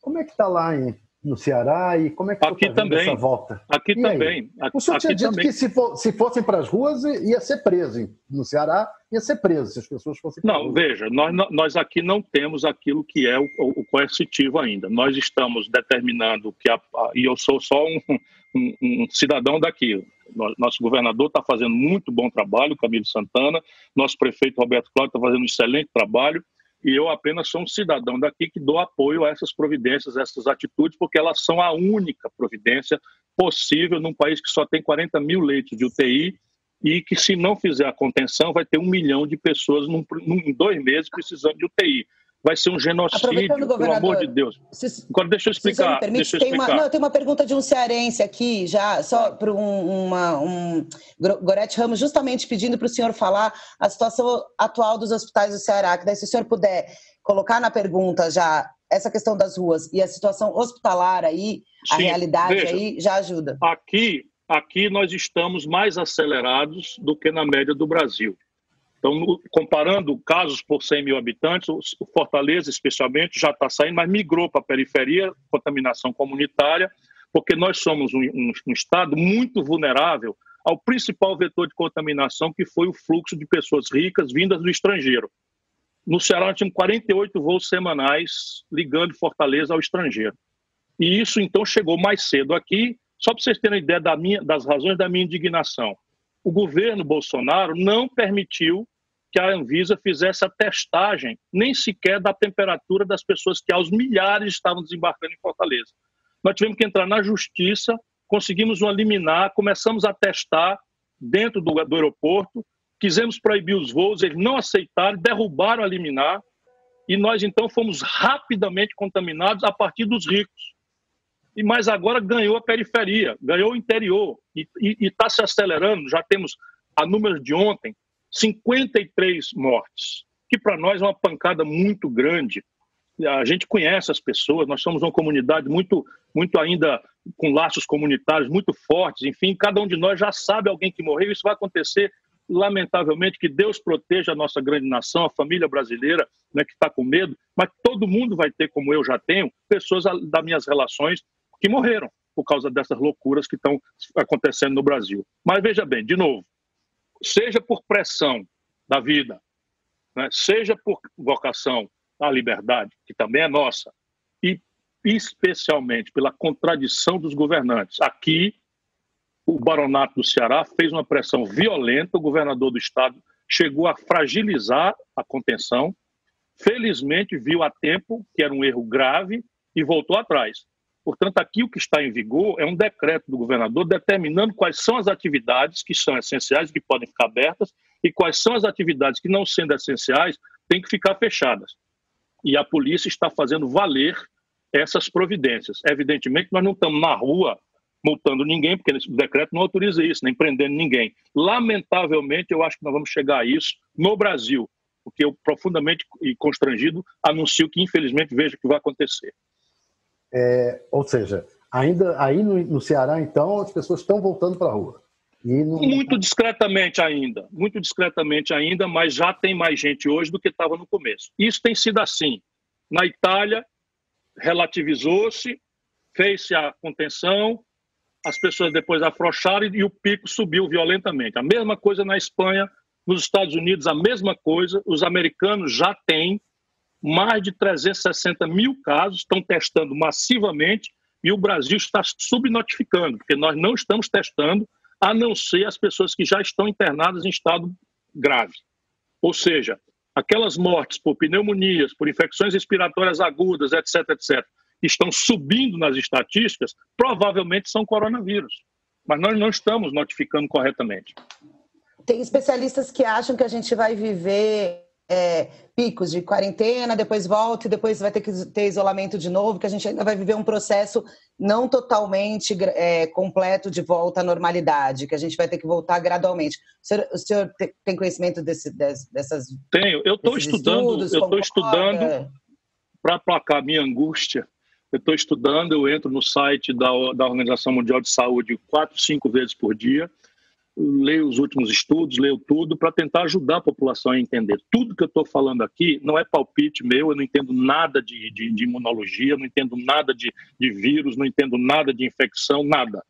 Speaker 1: Como é que está lá em no Ceará e como é que
Speaker 2: aqui
Speaker 1: tá
Speaker 2: também
Speaker 1: essa volta?
Speaker 2: Aqui e também.
Speaker 1: Aí? O senhor
Speaker 2: aqui
Speaker 1: tinha dito
Speaker 2: também.
Speaker 1: que se, for, se fossem para as ruas ia ser preso no Ceará ia ser preso se as pessoas fossem.
Speaker 2: Não, veja, nós, nós aqui não temos aquilo que é o, o coercitivo ainda. Nós estamos determinando que, a, a, e eu sou só um, um, um cidadão daqui. Nosso governador está fazendo muito bom trabalho, Camilo Santana, nosso prefeito Roberto Cláudio está fazendo um excelente trabalho, e eu apenas sou um cidadão daqui que dou apoio a essas providências, a essas atitudes, porque elas são a única providência possível num país que só tem 40 mil leitos de UTI e que, se não fizer a contenção, vai ter um milhão de pessoas num, num, em dois meses precisando de UTI. Vai ser um genocídio, pelo amor de Deus. Se, Agora, deixa eu explicar.
Speaker 3: Permite,
Speaker 2: deixa eu
Speaker 3: tem, explicar. Uma, não, tem uma pergunta de um cearense aqui, já, só para um, uma, um. Gorete Ramos, justamente pedindo para o senhor falar a situação atual dos hospitais do Ceará, que daí, se o senhor puder colocar na pergunta já essa questão das ruas e a situação hospitalar aí, Sim, a realidade veja, aí, já ajuda.
Speaker 2: Aqui, aqui nós estamos mais acelerados do que na média do Brasil. Então, no, comparando casos por 100 mil habitantes, o Fortaleza, especialmente, já está saindo, mas migrou para a periferia, contaminação comunitária, porque nós somos um, um, um, estado muito vulnerável ao principal vetor de contaminação, que foi o fluxo de pessoas ricas vindas do estrangeiro. No Ceará, nós tínhamos 48 voos semanais ligando Fortaleza ao estrangeiro. E isso, então, chegou mais cedo aqui, só para vocês terem ideia da minha, das razões da minha indignação. O governo Bolsonaro não permitiu que a Anvisa fizesse a testagem, nem sequer da temperatura das pessoas que aos milhares estavam desembarcando em Fortaleza. Nós tivemos que entrar na justiça, conseguimos uma liminar, começamos a testar dentro do, do aeroporto, quisemos proibir os voos, eles não aceitaram, derrubaram a liminar, e nós então fomos rapidamente contaminados a partir dos ricos e mas agora ganhou a periferia, ganhou o interior e está se acelerando. Já temos, a número de ontem, 53 mortes, que para nós é uma pancada muito grande. A gente conhece as pessoas, nós somos uma comunidade muito, muito ainda com laços comunitários muito fortes. Enfim, cada um de nós já sabe alguém que morreu. Isso vai acontecer lamentavelmente, que Deus proteja a nossa grande nação, a família brasileira, né, que está com medo, mas todo mundo vai ter, como eu já tenho, pessoas das minhas relações que morreram por causa dessas loucuras que estão acontecendo no Brasil. Mas veja bem, de novo, seja por pressão da vida, né, seja por vocação à liberdade, que também é nossa, e especialmente pela contradição dos governantes. Aqui, o baronato do Ceará fez uma pressão violenta, o governador do estado chegou a fragilizar a contenção, felizmente viu a tempo que era um erro grave e voltou atrás. Portanto, aqui o que está em vigor é um decreto do governador determinando quais são as atividades que são essenciais, que podem ficar abertas, e quais são as atividades que, não sendo essenciais, têm que ficar fechadas. E a polícia está fazendo valer essas providências. Evidentemente, nós não estamos na rua multando ninguém, porque o decreto não autoriza isso, nem prendendo ninguém. Lamentavelmente, eu acho que nós vamos chegar a isso no Brasil, porque eu, profundamente e constrangido, anuncio que, infelizmente, vejo que vai acontecer.
Speaker 1: É, ou seja, ainda aí no, no, Ceará, então, as pessoas estão voltando para a rua.
Speaker 2: Muito discretamente ainda, muito discretamente ainda, mas já tem mais gente hoje do que estava no começo. Isso tem sido assim. Na Itália, relativizou-se, fez-se a contenção, as pessoas depois afrouxaram e o pico subiu violentamente. A mesma coisa na Espanha, nos Estados Unidos, a mesma coisa. Os americanos já têm mais de 360 mil casos, estão testando massivamente e o Brasil está subnotificando, porque nós não estamos testando, a não ser as pessoas que já estão internadas em estado grave. Ou seja, aquelas mortes por pneumonias, por infecções respiratórias agudas, etc., etc., que estão subindo nas estatísticas, provavelmente são coronavírus. Mas nós não estamos notificando corretamente.
Speaker 3: Tem especialistas que acham que a gente vai viver é, picos de quarentena, depois volta e depois vai ter que ter isolamento de novo, que a gente ainda vai viver um processo não totalmente é, completo de volta à normalidade, que a gente vai ter que voltar gradualmente. O senhor, o senhor tem conhecimento desse, dessas?
Speaker 2: Tenho. Eu estou estudando. Estudos, eu estou estudando para aplacar minha angústia. Eu estou estudando. Eu entro no site da, da Organização Mundial de Saúde quatro, cinco vezes por dia leio os últimos estudos, leio tudo para tentar ajudar a população a entender. Tudo que eu estou falando aqui não é palpite meu, eu não entendo nada de, de, de imunologia, não entendo nada de, de vírus, não entendo nada de infecção, nada.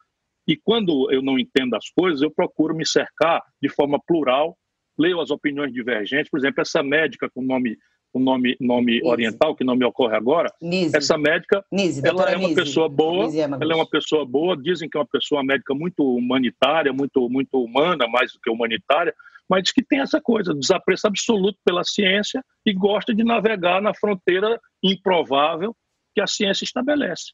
Speaker 2: E quando eu não entendo as coisas, eu procuro me cercar de forma plural leio as opiniões divergentes. Por exemplo, essa médica com nome o nome, nome oriental, que não me ocorre agora, Nise. essa médica, Nise, ela é uma pessoa boa, ela é uma pessoa boa, dizem que é uma pessoa médica muito humanitária, muito, muito humana, mais do que humanitária, mas diz que tem essa coisa, desapreço absoluto pela ciência e gosta de navegar na fronteira improvável que a ciência estabelece.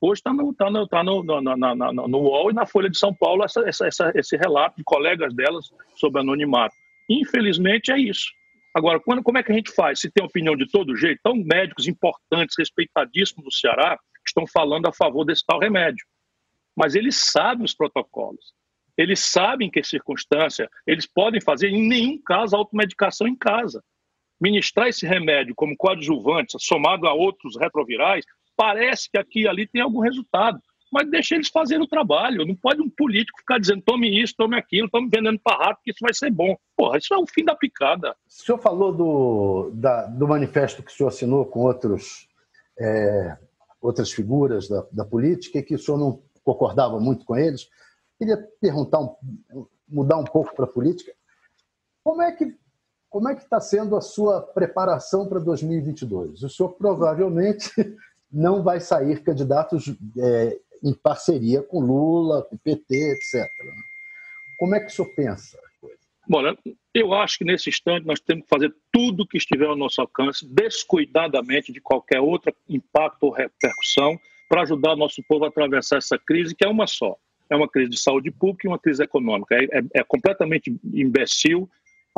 Speaker 2: Hoje está no, tá no, tá no, no, no, no UOL e na Folha de São Paulo essa, essa, essa, esse relato de colegas delas sobre anonimato. Infelizmente é isso. Agora, quando, como é que a gente faz? Se tem opinião de todo jeito, então médicos importantes, respeitadíssimos do Ceará, estão falando a favor desse tal remédio. Mas eles sabem os protocolos. Eles sabem que circunstância, eles podem fazer, em nenhum caso, automedicação em casa. Ministrar esse remédio como coadjuvante, somado a outros retrovirais, parece que aqui e ali tem algum resultado. Mas deixa eles fazerem o trabalho. Não pode um político ficar dizendo tome isso, tome aquilo, estamos vendendo para rato que isso vai ser bom. Porra, isso é o fim da picada.
Speaker 1: O senhor falou do, da, do manifesto que o senhor assinou com outros, é, outras figuras da, da política e que o senhor não concordava muito com eles. Queria perguntar, um, mudar um pouco para a política. Como é que como é que está sendo a sua preparação para 2022? O senhor provavelmente não vai sair candidato é, em parceria com Lula, com o PT, etc. Como é que o senhor pensa?
Speaker 2: Bom, eu acho que nesse instante nós temos que fazer tudo que estiver ao nosso alcance, descuidadamente de qualquer outro impacto ou repercussão, para ajudar o nosso povo a atravessar essa crise, que é uma só é uma crise de saúde pública e uma crise econômica. É, é, é completamente imbecil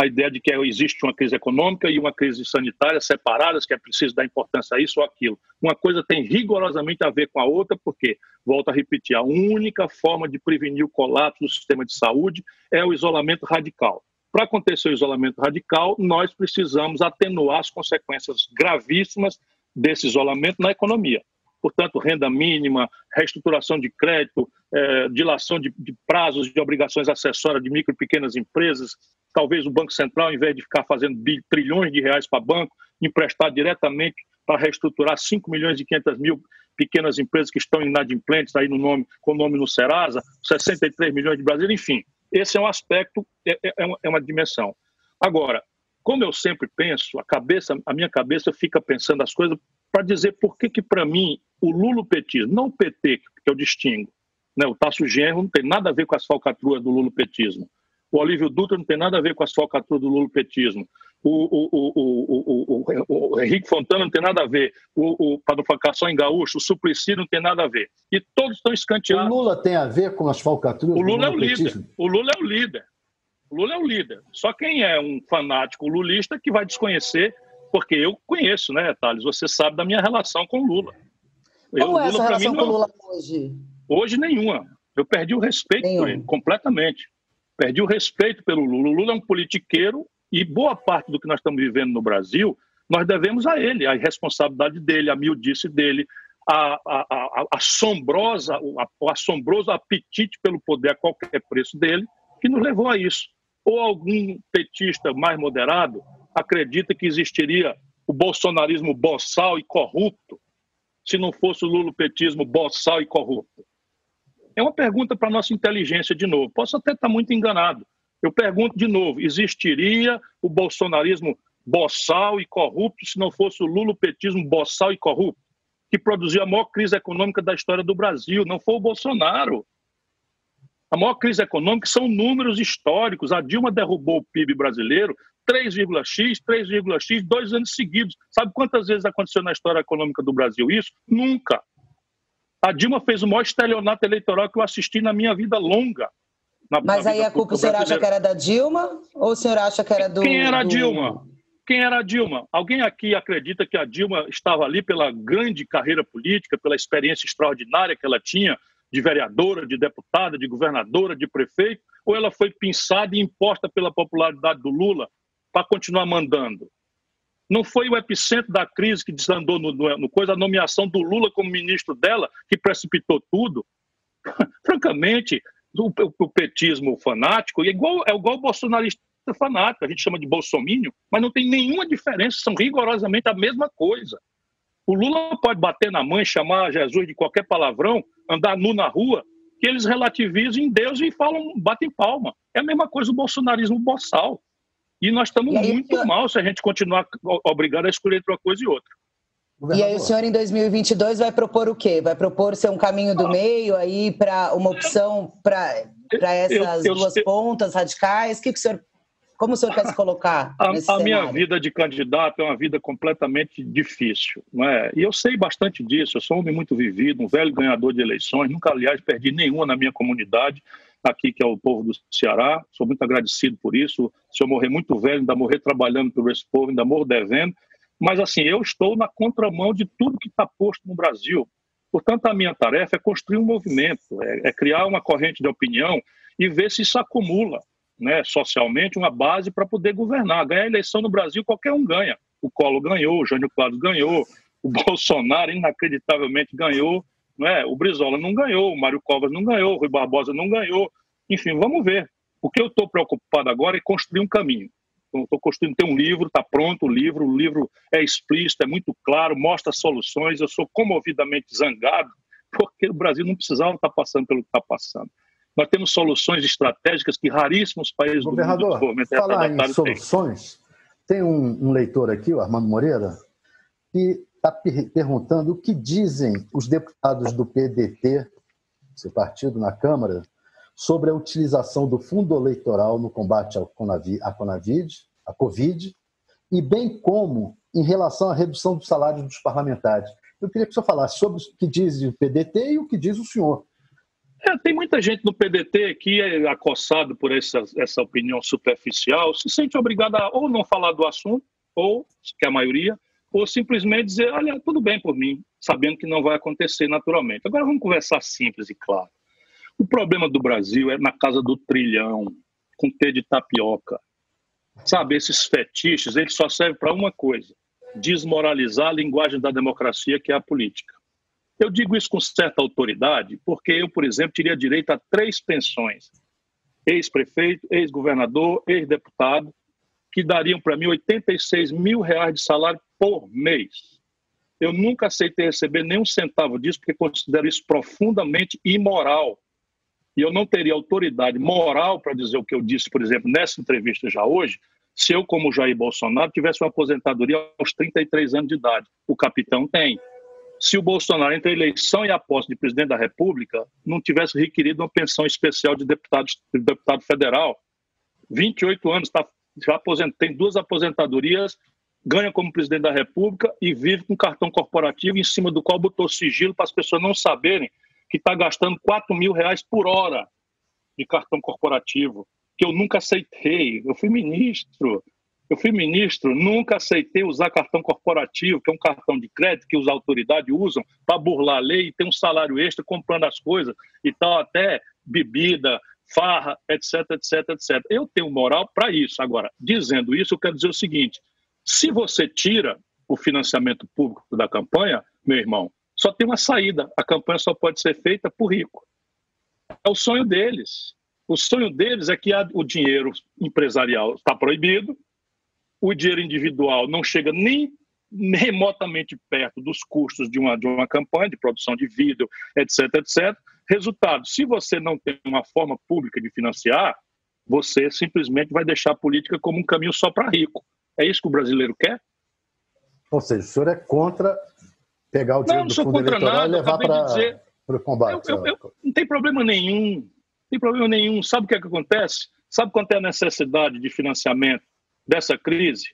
Speaker 2: a ideia de que existe uma crise econômica e uma crise sanitária separadas, que é preciso dar importância a isso ou aquilo. Uma coisa tem rigorosamente a ver com a outra, porque, volto a repetir, a única forma de prevenir o colapso do sistema de saúde é o isolamento radical. Para acontecer o isolamento radical, nós precisamos atenuar as consequências gravíssimas desse isolamento na economia portanto, renda mínima, reestruturação de crédito, é, dilação de, de, prazos de obrigações acessórias de micro e pequenas empresas. Talvez o Banco Central, em vez de ficar fazendo trilhões de reais para banco, emprestar diretamente para reestruturar 5 milhões e 500 mil pequenas empresas que estão inadimplentes aí no nome, com o nome no Serasa, 63 milhões de brasileiros, enfim. Esse é um aspecto, é, é, é, é uma dimensão. Agora, como eu sempre penso, a cabeça, a minha cabeça fica pensando as coisas para dizer por que, que para mim, o lulopetismo, não o PT, que eu distingo, né? o Tasso Genro não tem nada a ver com as falcatruas do lulopetismo, o Olívio Dutra não tem nada a ver com as falcatruas do lulopetismo, o, o, o, o, Henrique Fontana não tem nada a ver, o, ficar só em gaúcho, o Suplicy não tem nada a ver. E todos estão escanteados.
Speaker 1: O Lula tem a ver com as falcatruas
Speaker 2: o Lula é o líder. O Lula é o líder. O Lula é o líder. Só quem é um fanático lulista que vai desconhecer porque eu conheço, né, Thales? Você sabe da minha relação com o Lula.
Speaker 3: Qual é essa relação mim, com o Lula hoje?
Speaker 2: Hoje, nenhuma. Eu perdi o respeito Nenhum. por ele, completamente. Perdi o respeito pelo Lula. O Lula é um politiqueiro e boa parte do que nós estamos vivendo no Brasil, nós devemos a ele, a responsabilidade dele, a miudice dele, a, a, a, assombrosa, o assombroso apetite pelo poder a qualquer preço dele, que nos levou a isso. Ou algum petista mais moderado acredita que existiria o bolsonarismo boçal e corrupto se não fosse o lulopetismo boçal e corrupto? É uma pergunta para a nossa inteligência de novo. Posso até estar muito enganado. Eu pergunto de novo: existiria o bolsonarismo boçal e corrupto se não fosse o lulopetismo boçal e corrupto, que produziu a maior crise econômica da história do Brasil? Não foi o Bolsonaro. A maior crise econômica são números históricos. A Dilma derrubou o PIB brasileiro 3,x, 3,x, dois anos seguidos. Sabe quantas vezes aconteceu na história econômica do Brasil isso? Nunca. A Dilma fez o maior estelionato eleitoral que eu assisti na minha vida longa.
Speaker 3: Na, Mas na aí a culpa o senhor acha que era da Dilma ou o senhor acha que era do.
Speaker 2: Quem era a Dilma? Quem era a Dilma? Alguém aqui acredita que a Dilma estava ali pela grande carreira política, pela experiência extraordinária que ela tinha de vereadora, de deputada, de governadora, de prefeito? Ou ela foi pensada e imposta pela popularidade do Lula para continuar mandando. Não foi o epicentro da crise que desandou no, no, no, coisa, a nomeação do Lula como ministro dela, que precipitou tudo. Francamente, o, o, petismo fanático é igual, é igual o bolsonarista fanático, a gente chama de bolsomínio, mas não tem nenhuma diferença, são rigorosamente a mesma coisa. O Lula pode bater na mãe, chamar Jesus de qualquer palavrão, andar nu na rua, que eles relativizam em Deus e falam, batem palma. É a mesma coisa o bolsonarismo boçal. E nós estamos e muito senhor... mal se a gente continuar obrigado a escolher entre uma coisa e outra.
Speaker 3: E aí o senhor em 2022 vai propor o quê? Vai propor ser um caminho do ah. meio aí para uma opção para essas eu, eu, duas eu, pontas radicais? Que que o senhor, como o senhor quer se colocar?
Speaker 2: A, a minha vida de candidato é uma vida completamente difícil, não é? E eu sei bastante disso. Eu sou um homem muito vivido, um velho ganhador de eleições. Nunca, aliás, perdi nenhuma na minha comunidade aqui, que é o povo do Ceará. Sou muito agradecido por isso. Se eu morrer muito velho, ainda morrer trabalhando por esse povo, ainda morro devendo. Mas, assim, eu estou na contramão de tudo que está posto no Brasil. Portanto, a minha tarefa é construir um movimento, é, é criar uma corrente de opinião e ver se isso acumula né, socialmente uma base para poder governar. Ganhar a eleição no Brasil, qualquer um ganha. O Collor ganhou, o Jânio Quadros ganhou, o Bolsonaro inacreditavelmente ganhou, não é? o Brizola não ganhou, o Mário Covas não ganhou, o Rui Barbosa não ganhou. Enfim, vamos ver. O que eu estou preocupado agora é construir um caminho. Estou construindo, tem um livro, está pronto o livro, o livro é explícito, é muito claro, mostra soluções. Eu sou comovidamente zangado, porque o Brasil não precisava estar passando pelo que está passando. Nós temos soluções estratégicas que raríssimos países
Speaker 1: Governador, do mundo falar em soluções, tem um, um, leitor aqui, o Armando Moreira, que está per perguntando o que dizem os deputados do PDT, seu partido na Câmara, sobre a utilização do fundo eleitoral no combate à Conavid, à Covid, e bem como em relação à redução do salário dos parlamentares. Eu queria que o senhor falasse sobre o que diz o PDT e o que diz o senhor.
Speaker 2: É, tem muita gente no PDT que é acossado por essa, essa opinião superficial, se sente obrigada a ou não falar do assunto, ou, que a maioria, ou simplesmente dizer, olha, tudo bem por mim, sabendo que não vai acontecer naturalmente. Agora vamos conversar simples e claro. O problema do Brasil é na casa do trilhão, com T de tapioca. Sabe, esses fetiches, eles só servem para uma coisa: desmoralizar a linguagem da democracia, que é a política. Eu digo isso com certa autoridade, porque eu, por exemplo, teria direito a três pensões: ex-prefeito, ex-governador, ex-deputado, que dariam para mim 86 mil reais de salário por mês. Eu nunca aceitei receber nem um centavo disso, porque considero isso profundamente imoral e eu não teria autoridade moral para dizer o que eu disse, por exemplo, nessa entrevista já hoje, se eu, como Jair Bolsonaro, tivesse uma aposentadoria aos 33 anos de idade. O capitão tem. Se o Bolsonaro, entre a eleição e a posse de presidente da República, não tivesse requerido uma pensão especial de deputado, de deputado federal, 28 anos, tá, já tem duas aposentadorias, ganha como presidente da República e vive com cartão corporativo em cima do qual botou sigilo para as pessoas não saberem que está gastando 4 mil reais por hora de cartão corporativo, que eu nunca aceitei. Eu fui ministro, eu fui ministro, nunca aceitei usar cartão corporativo, que é um cartão de crédito que as autoridades usam para burlar a lei e ter um salário extra comprando as coisas e tal, até bebida, farra, etc, etc, etc. Eu tenho moral para isso. Agora, dizendo isso, eu quero dizer o seguinte: se você tira o financiamento público da campanha, meu irmão, só tem uma saída: a campanha só pode ser feita por rico. É o sonho deles. O sonho deles é que o dinheiro empresarial está proibido, o dinheiro individual não chega nem remotamente perto dos custos de uma, de uma campanha de produção de vídeo, etc, etc. Resultado, se você não tem uma forma pública de financiar, você simplesmente vai deixar a política como um caminho só para rico. É isso que o brasileiro quer?
Speaker 1: Ou seja, o senhor é contra pegar o dinheiro não, do fundo eleitoral nada, e levar para o combate.
Speaker 2: Eu, eu, eu, não tem problema nenhum. Não tem problema nenhum. Sabe o que, é que acontece? Sabe quanto é a necessidade de financiamento dessa crise?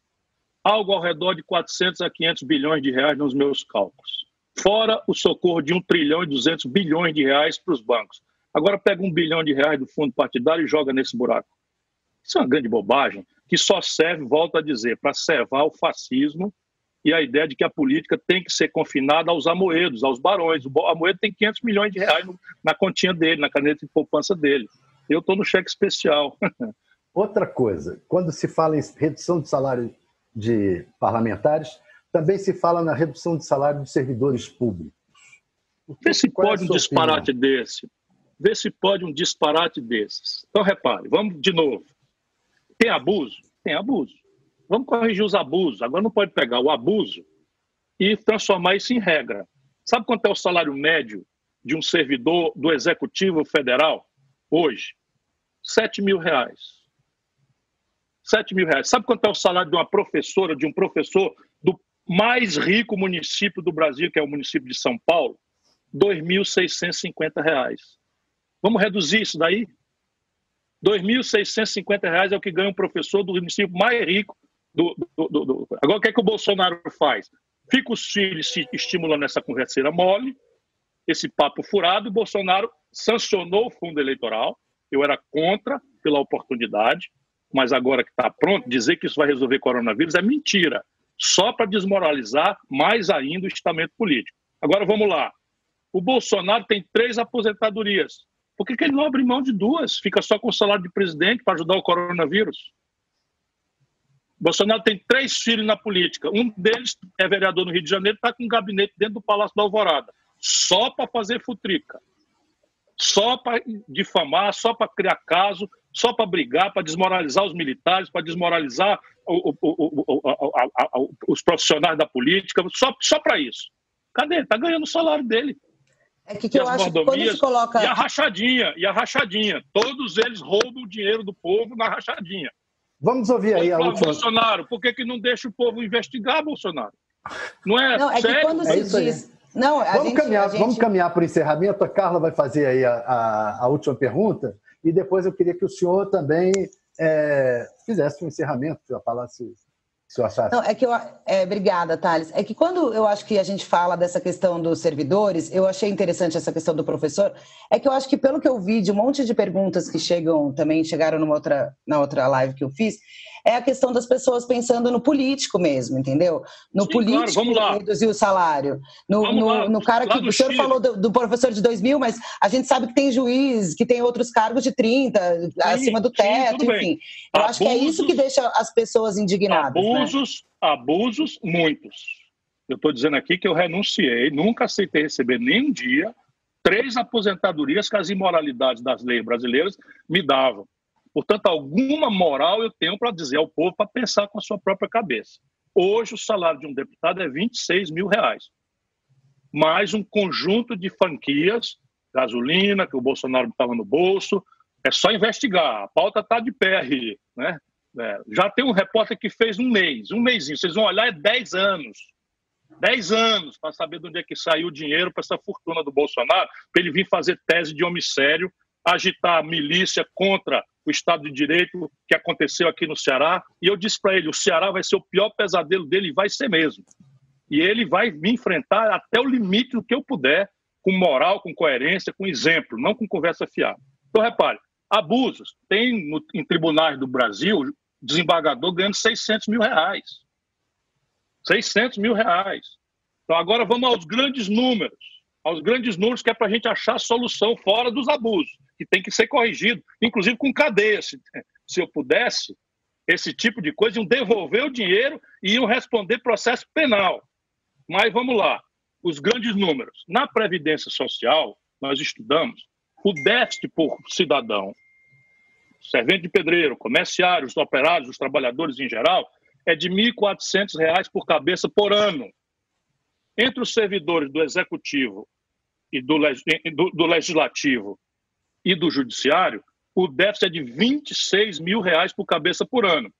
Speaker 2: Algo ao redor de 400 a 500 bilhões de reais nos meus cálculos. Fora o socorro de 1 trilhão e 200 bilhões de reais para os bancos. Agora pega um bilhão de reais do fundo partidário e joga nesse buraco. Isso é uma grande bobagem que só serve, volto a dizer, para servar o fascismo e a ideia de que a política tem que ser confinada aos amoedos, aos barões. O Amoedo tem 500 milhões de reais na continha dele, na caneta de poupança dele. Eu estou no cheque especial.
Speaker 1: Outra coisa, quando se fala em redução de salário de parlamentares, também se fala na redução de salário de servidores públicos.
Speaker 2: Vê se é pode é um disparate opinião? desse. Vê se pode um disparate desses. Então, repare, vamos de novo. Tem abuso? Tem abuso. Vamos corrigir os abusos. Agora não pode pegar o abuso e transformar isso em regra. Sabe quanto é o salário médio de um servidor do Executivo Federal hoje? 7 mil reais. 7 mil reais. Sabe quanto é o salário de uma professora, de um professor do mais rico município do Brasil, que é o município de São Paulo? R$ 2.650. Vamos reduzir isso daí? R$ 2.650 é o que ganha um professor do município mais rico. Do, do, do, do, Agora, o que é que o Bolsonaro faz? Fica os filhos se estimulando essa converseira mole, esse papo furado. O Bolsonaro sancionou o fundo eleitoral. Eu era contra pela oportunidade, mas agora que está pronto, dizer que isso vai resolver coronavírus é mentira. Só para desmoralizar mais ainda o estamento político. Agora vamos lá. O Bolsonaro tem três aposentadorias. Por que, que ele não abre mão de duas? Fica só com o salário de presidente para ajudar o coronavírus? Bolsonaro tem três filhos na política. Um deles é vereador no Rio de Janeiro, está com um gabinete dentro do Palácio da Alvorada, só para fazer futrica, só para difamar, só para criar caso, só para brigar, para desmoralizar os militares, para desmoralizar o, o, o, os profissionais da política, só, só para isso. Cadê? Está ganhando o salário dele.
Speaker 3: É que, que eu acho que quando se coloca...
Speaker 2: E a rachadinha, e a rachadinha. Todos eles roubam o dinheiro do povo na rachadinha.
Speaker 1: Vamos ouvir aí a última...
Speaker 2: Bolsonaro, por que, que não deixa o povo investigar Bolsonaro? Não é,
Speaker 3: não, é
Speaker 2: sério?
Speaker 3: que quando se é diz... Não,
Speaker 1: vamos,
Speaker 3: gente,
Speaker 1: caminhar,
Speaker 3: gente...
Speaker 1: vamos caminhar para o encerramento. A Carla vai fazer aí a, a, a, última pergunta e depois eu queria que o senhor também é, fizesse um encerramento, para falar se se eu achasse.
Speaker 3: Não, é que eu, é, obrigada, Thales. É que quando eu acho que a gente fala dessa questão dos servidores, eu achei interessante essa questão do professor, é que eu acho que pelo que eu vi de um monte de perguntas que chegam, também chegaram numa outra, na outra live que eu fiz, é a questão das pessoas pensando no político mesmo, entendeu? No Sim, político
Speaker 2: claro,
Speaker 3: reduzir o salário. No, no, no, cara que o senhor Chile. falou do, do, professor de 2 mil, mas a gente sabe que tem juiz, que tem outros cargos de 30, sim, acima do teto, sim, enfim. Eu abusos, acho que é isso que deixa as pessoas indignadas.
Speaker 2: Né? Abusos, né? abusos, muitos. Eu estou dizendo aqui que eu renunciei, nunca aceitei receber nem um dia três aposentadorias que as imoralidades das leis brasileiras me davam. Portanto, alguma moral eu tenho para dizer ao povo para pensar com a sua própria cabeça. Hoje, o salário de um deputado é 26 mil reais. Mais um conjunto de franquias, gasolina, que o Bolsonaro estava no bolso. É só investigar. A pauta está de pé aí. Né? É, já tem um repórter que fez um mês, um mêsinho. Vocês vão olhar, é 10 anos. 10 anos para saber de onde é que saiu o dinheiro para essa fortuna do Bolsonaro, para ele vir fazer tese de homicídio, agitar a milícia contra o Estado de Direito que aconteceu aqui no Ceará. E eu disse para ele: o Ceará vai ser o pior pesadelo dele, e vai ser mesmo. E ele vai me enfrentar até o limite do que eu puder, com moral, com coerência, com exemplo, não com conversa fiada. Então, repare: abusos. Tem no, em tribunais do Brasil desembargador ganhando 600 mil reais. 600 mil reais. Então, agora vamos aos grandes números. Aos grandes números que é para a gente achar solução fora dos abusos que tem que ser corrigido, inclusive com cadeia. Se, se eu pudesse, esse tipo de coisa, iam devolver o dinheiro e iam responder processo penal. Mas vamos lá, os grandes números. Na Previdência Social, nós estudamos o déficit por cidadão, servente de pedreiro, comerciários, operários, os trabalhadores em geral, é de R$ 1.400 por cabeça por ano. Entre os servidores do Executivo e do, do, do Legislativo e do Judiciário, o déficit é de 26 mil reais por cabeça por ano.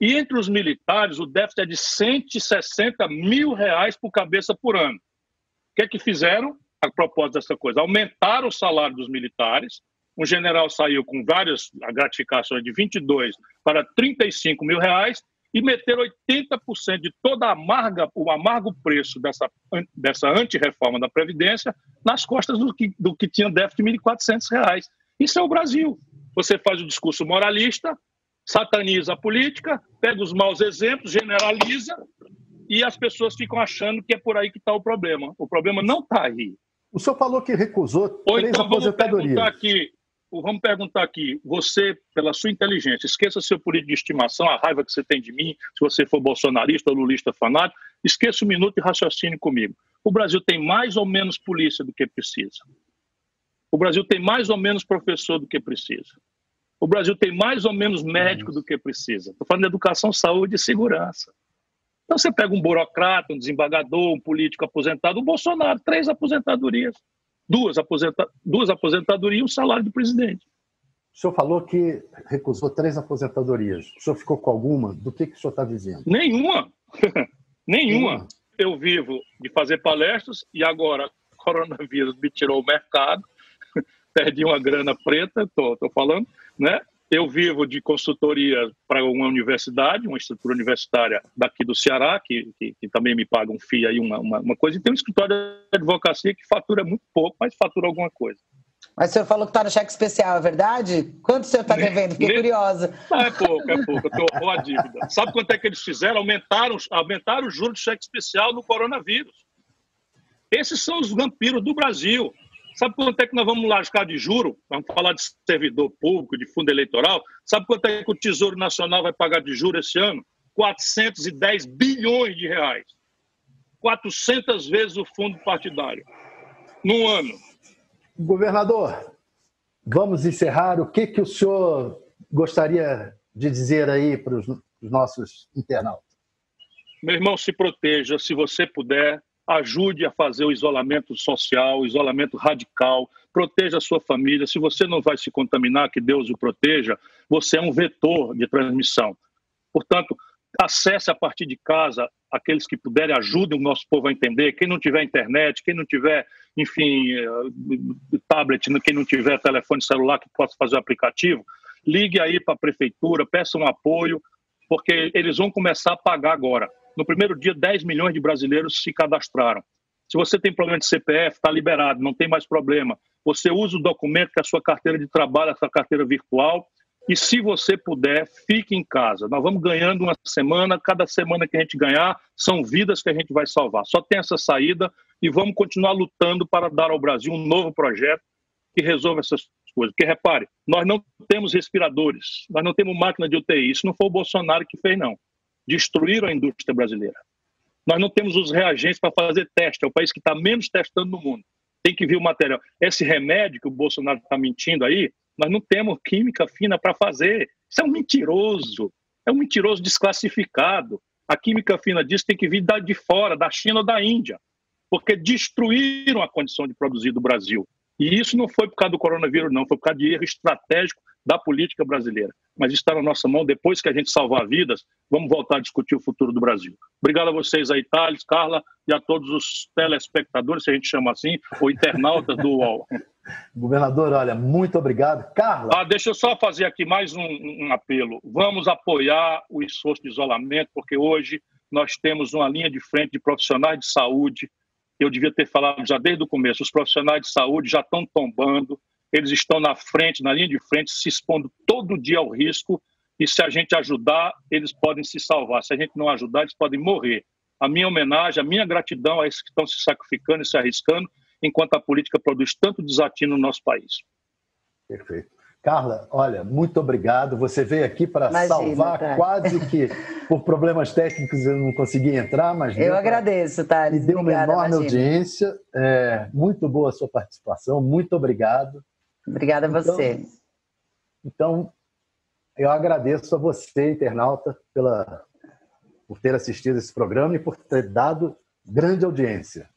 Speaker 2: E entre os militares, o déficit é de 160 mil reais por cabeça por ano. O que é que fizeram a propósito dessa coisa? Aumentaram o salário dos militares. Um general saiu com várias gratificações de 22 para 35 mil reais e meteram 80% de toda a amarga, o amargo preço dessa, dessa anti-reforma da Previdência nas costas do que, do que tinha déficit de R$ 1.400. Isso é o Brasil. Você faz o discurso moralista, sataniza a política, pega os maus exemplos, generaliza e as pessoas ficam achando que é por aí que está o problema. O problema não está aí.
Speaker 1: O senhor falou que recusou
Speaker 2: Ou três então, aposentadorias. Aqui, vamos perguntar aqui, você, pela sua inteligência, esqueça seu político de estimação, a raiva que você tem de mim, se você for bolsonarista ou lulista fanático, esqueça um minuto e raciocine comigo. O Brasil tem mais ou menos polícia do que precisa. O Brasil tem mais ou menos professor do que precisa. O Brasil tem mais ou menos médico do que precisa. Estou falando de educação, saúde e segurança. Então você pega um burocrata, um desembargador, um político aposentado, o Bolsonaro, três aposentadorias duas, aposenta duas aposentadorias e um salário do presidente.
Speaker 1: O senhor falou que recusou três aposentadorias. O senhor ficou com alguma? Do que, que o senhor está dizendo?
Speaker 2: Nenhuma. Nenhuma. Eu vivo de fazer palestras e agora o coronavírus me tirou o mercado. Perdi uma grana preta, estou falando, né? Eu vivo de consultoria para uma universidade, uma estrutura universitária daqui do Ceará, que, que, que também me paga um FII aí, uma, uma, uma, coisa, e tem um escritório de advocacia que fatura muito pouco, mas fatura alguma coisa.
Speaker 3: Mas o senhor falou que está no cheque especial, é verdade? Quanto o senhor está devendo? Fiquei curiosa.
Speaker 2: Não, é pouco, é pouco, eu estou a dívida. Sabe quanto é que eles fizeram? Aumentaram, aumentaram o juro do cheque especial no coronavírus. Esses são os vampiros do Brasil. Sabe quanto é que nós vamos lascar de juro? Vamos falar de servidor público, de fundo eleitoral. Sabe quanto é que o Tesouro Nacional vai pagar de juro esse ano? 410 bilhões de reais. 400 vezes o fundo partidário. Num ano.
Speaker 1: Governador, vamos encerrar. O que, que o senhor gostaria de dizer aí para os nossos internautas?
Speaker 2: Meu irmão, se proteja, se você puder, ajude a fazer o isolamento social, o isolamento radical, proteja a sua família. Se você não vai se contaminar, que Deus o proteja, você é um vetor de transmissão. Portanto, acesse a partir de casa, aqueles que puderem, ajudem o nosso povo a entender. Quem não tiver internet, quem não tiver, enfim, eh, tablet, quem não tiver telefone celular que possa fazer o aplicativo, ligue aí para a prefeitura, peça um apoio, porque eles vão começar a pagar agora. No primeiro dia, 10 milhões de brasileiros se cadastraram. Se você tem problema de CPF, está liberado, não tem mais problema. Você usa o documento que é a sua carteira de trabalho, a sua carteira virtual. E se você puder, fique em casa. Nós vamos ganhando uma semana, cada semana que a gente ganhar, são vidas que a gente vai salvar. Só tem essa saída e vamos continuar lutando para dar ao Brasil um novo projeto que resolva essas coisas. Porque repare, nós não temos respiradores, nós não temos máquina de UTI. Isso não foi o Bolsonaro que fez, não destruíram a indústria brasileira. Nós não temos os reagentes para fazer teste, é o país que está menos testando no mundo. Tem que vir o material. Esse remédio que o Bolsonaro está mentindo aí, nós não temos química fina para fazer. Isso é um mentiroso, é um mentiroso desclassificado. A química fina disso tem que vir de fora, da China ou da Índia, porque destruíram a condição de produzir do Brasil. E isso não foi por causa do coronavírus, não, foi por causa de erro estratégico da política brasileira. Mas está na nossa mão, depois que a gente salvar vidas, vamos voltar a discutir o futuro do Brasil. Obrigado a vocês aí, Thales, Carla, e a todos os telespectadores, se a gente chama assim, ou internautas do UOL.
Speaker 1: Governador, olha, muito obrigado. Carla.
Speaker 2: Ah, deixa eu só fazer aqui mais um, um apelo. Vamos apoiar o esforço de isolamento, porque hoje nós temos uma linha de frente de profissionais de saúde eu devia ter falado já desde o começo, os profissionais de saúde já estão tombando, eles estão na frente, na linha de frente, se expondo todo dia ao risco, e se a gente ajudar, eles podem se salvar. Se a gente não ajudar, eles podem morrer. A minha homenagem, a minha gratidão a esses que estão se sacrificando e se arriscando, enquanto a política produz tanto desatino no nosso país.
Speaker 1: Perfeito. Carla, olha, muito obrigado. Você veio aqui para salvar tá. quase que por problemas técnicos eu não consegui entrar, mas
Speaker 3: eu agradeço, Thales.
Speaker 1: E deu uma enorme imagina. audiência. É, muito boa a sua participação. Muito obrigado.
Speaker 3: Obrigada a então, você.
Speaker 1: Então, eu agradeço a você, internauta, pela por ter assistido esse programa e por ter dado grande audiência.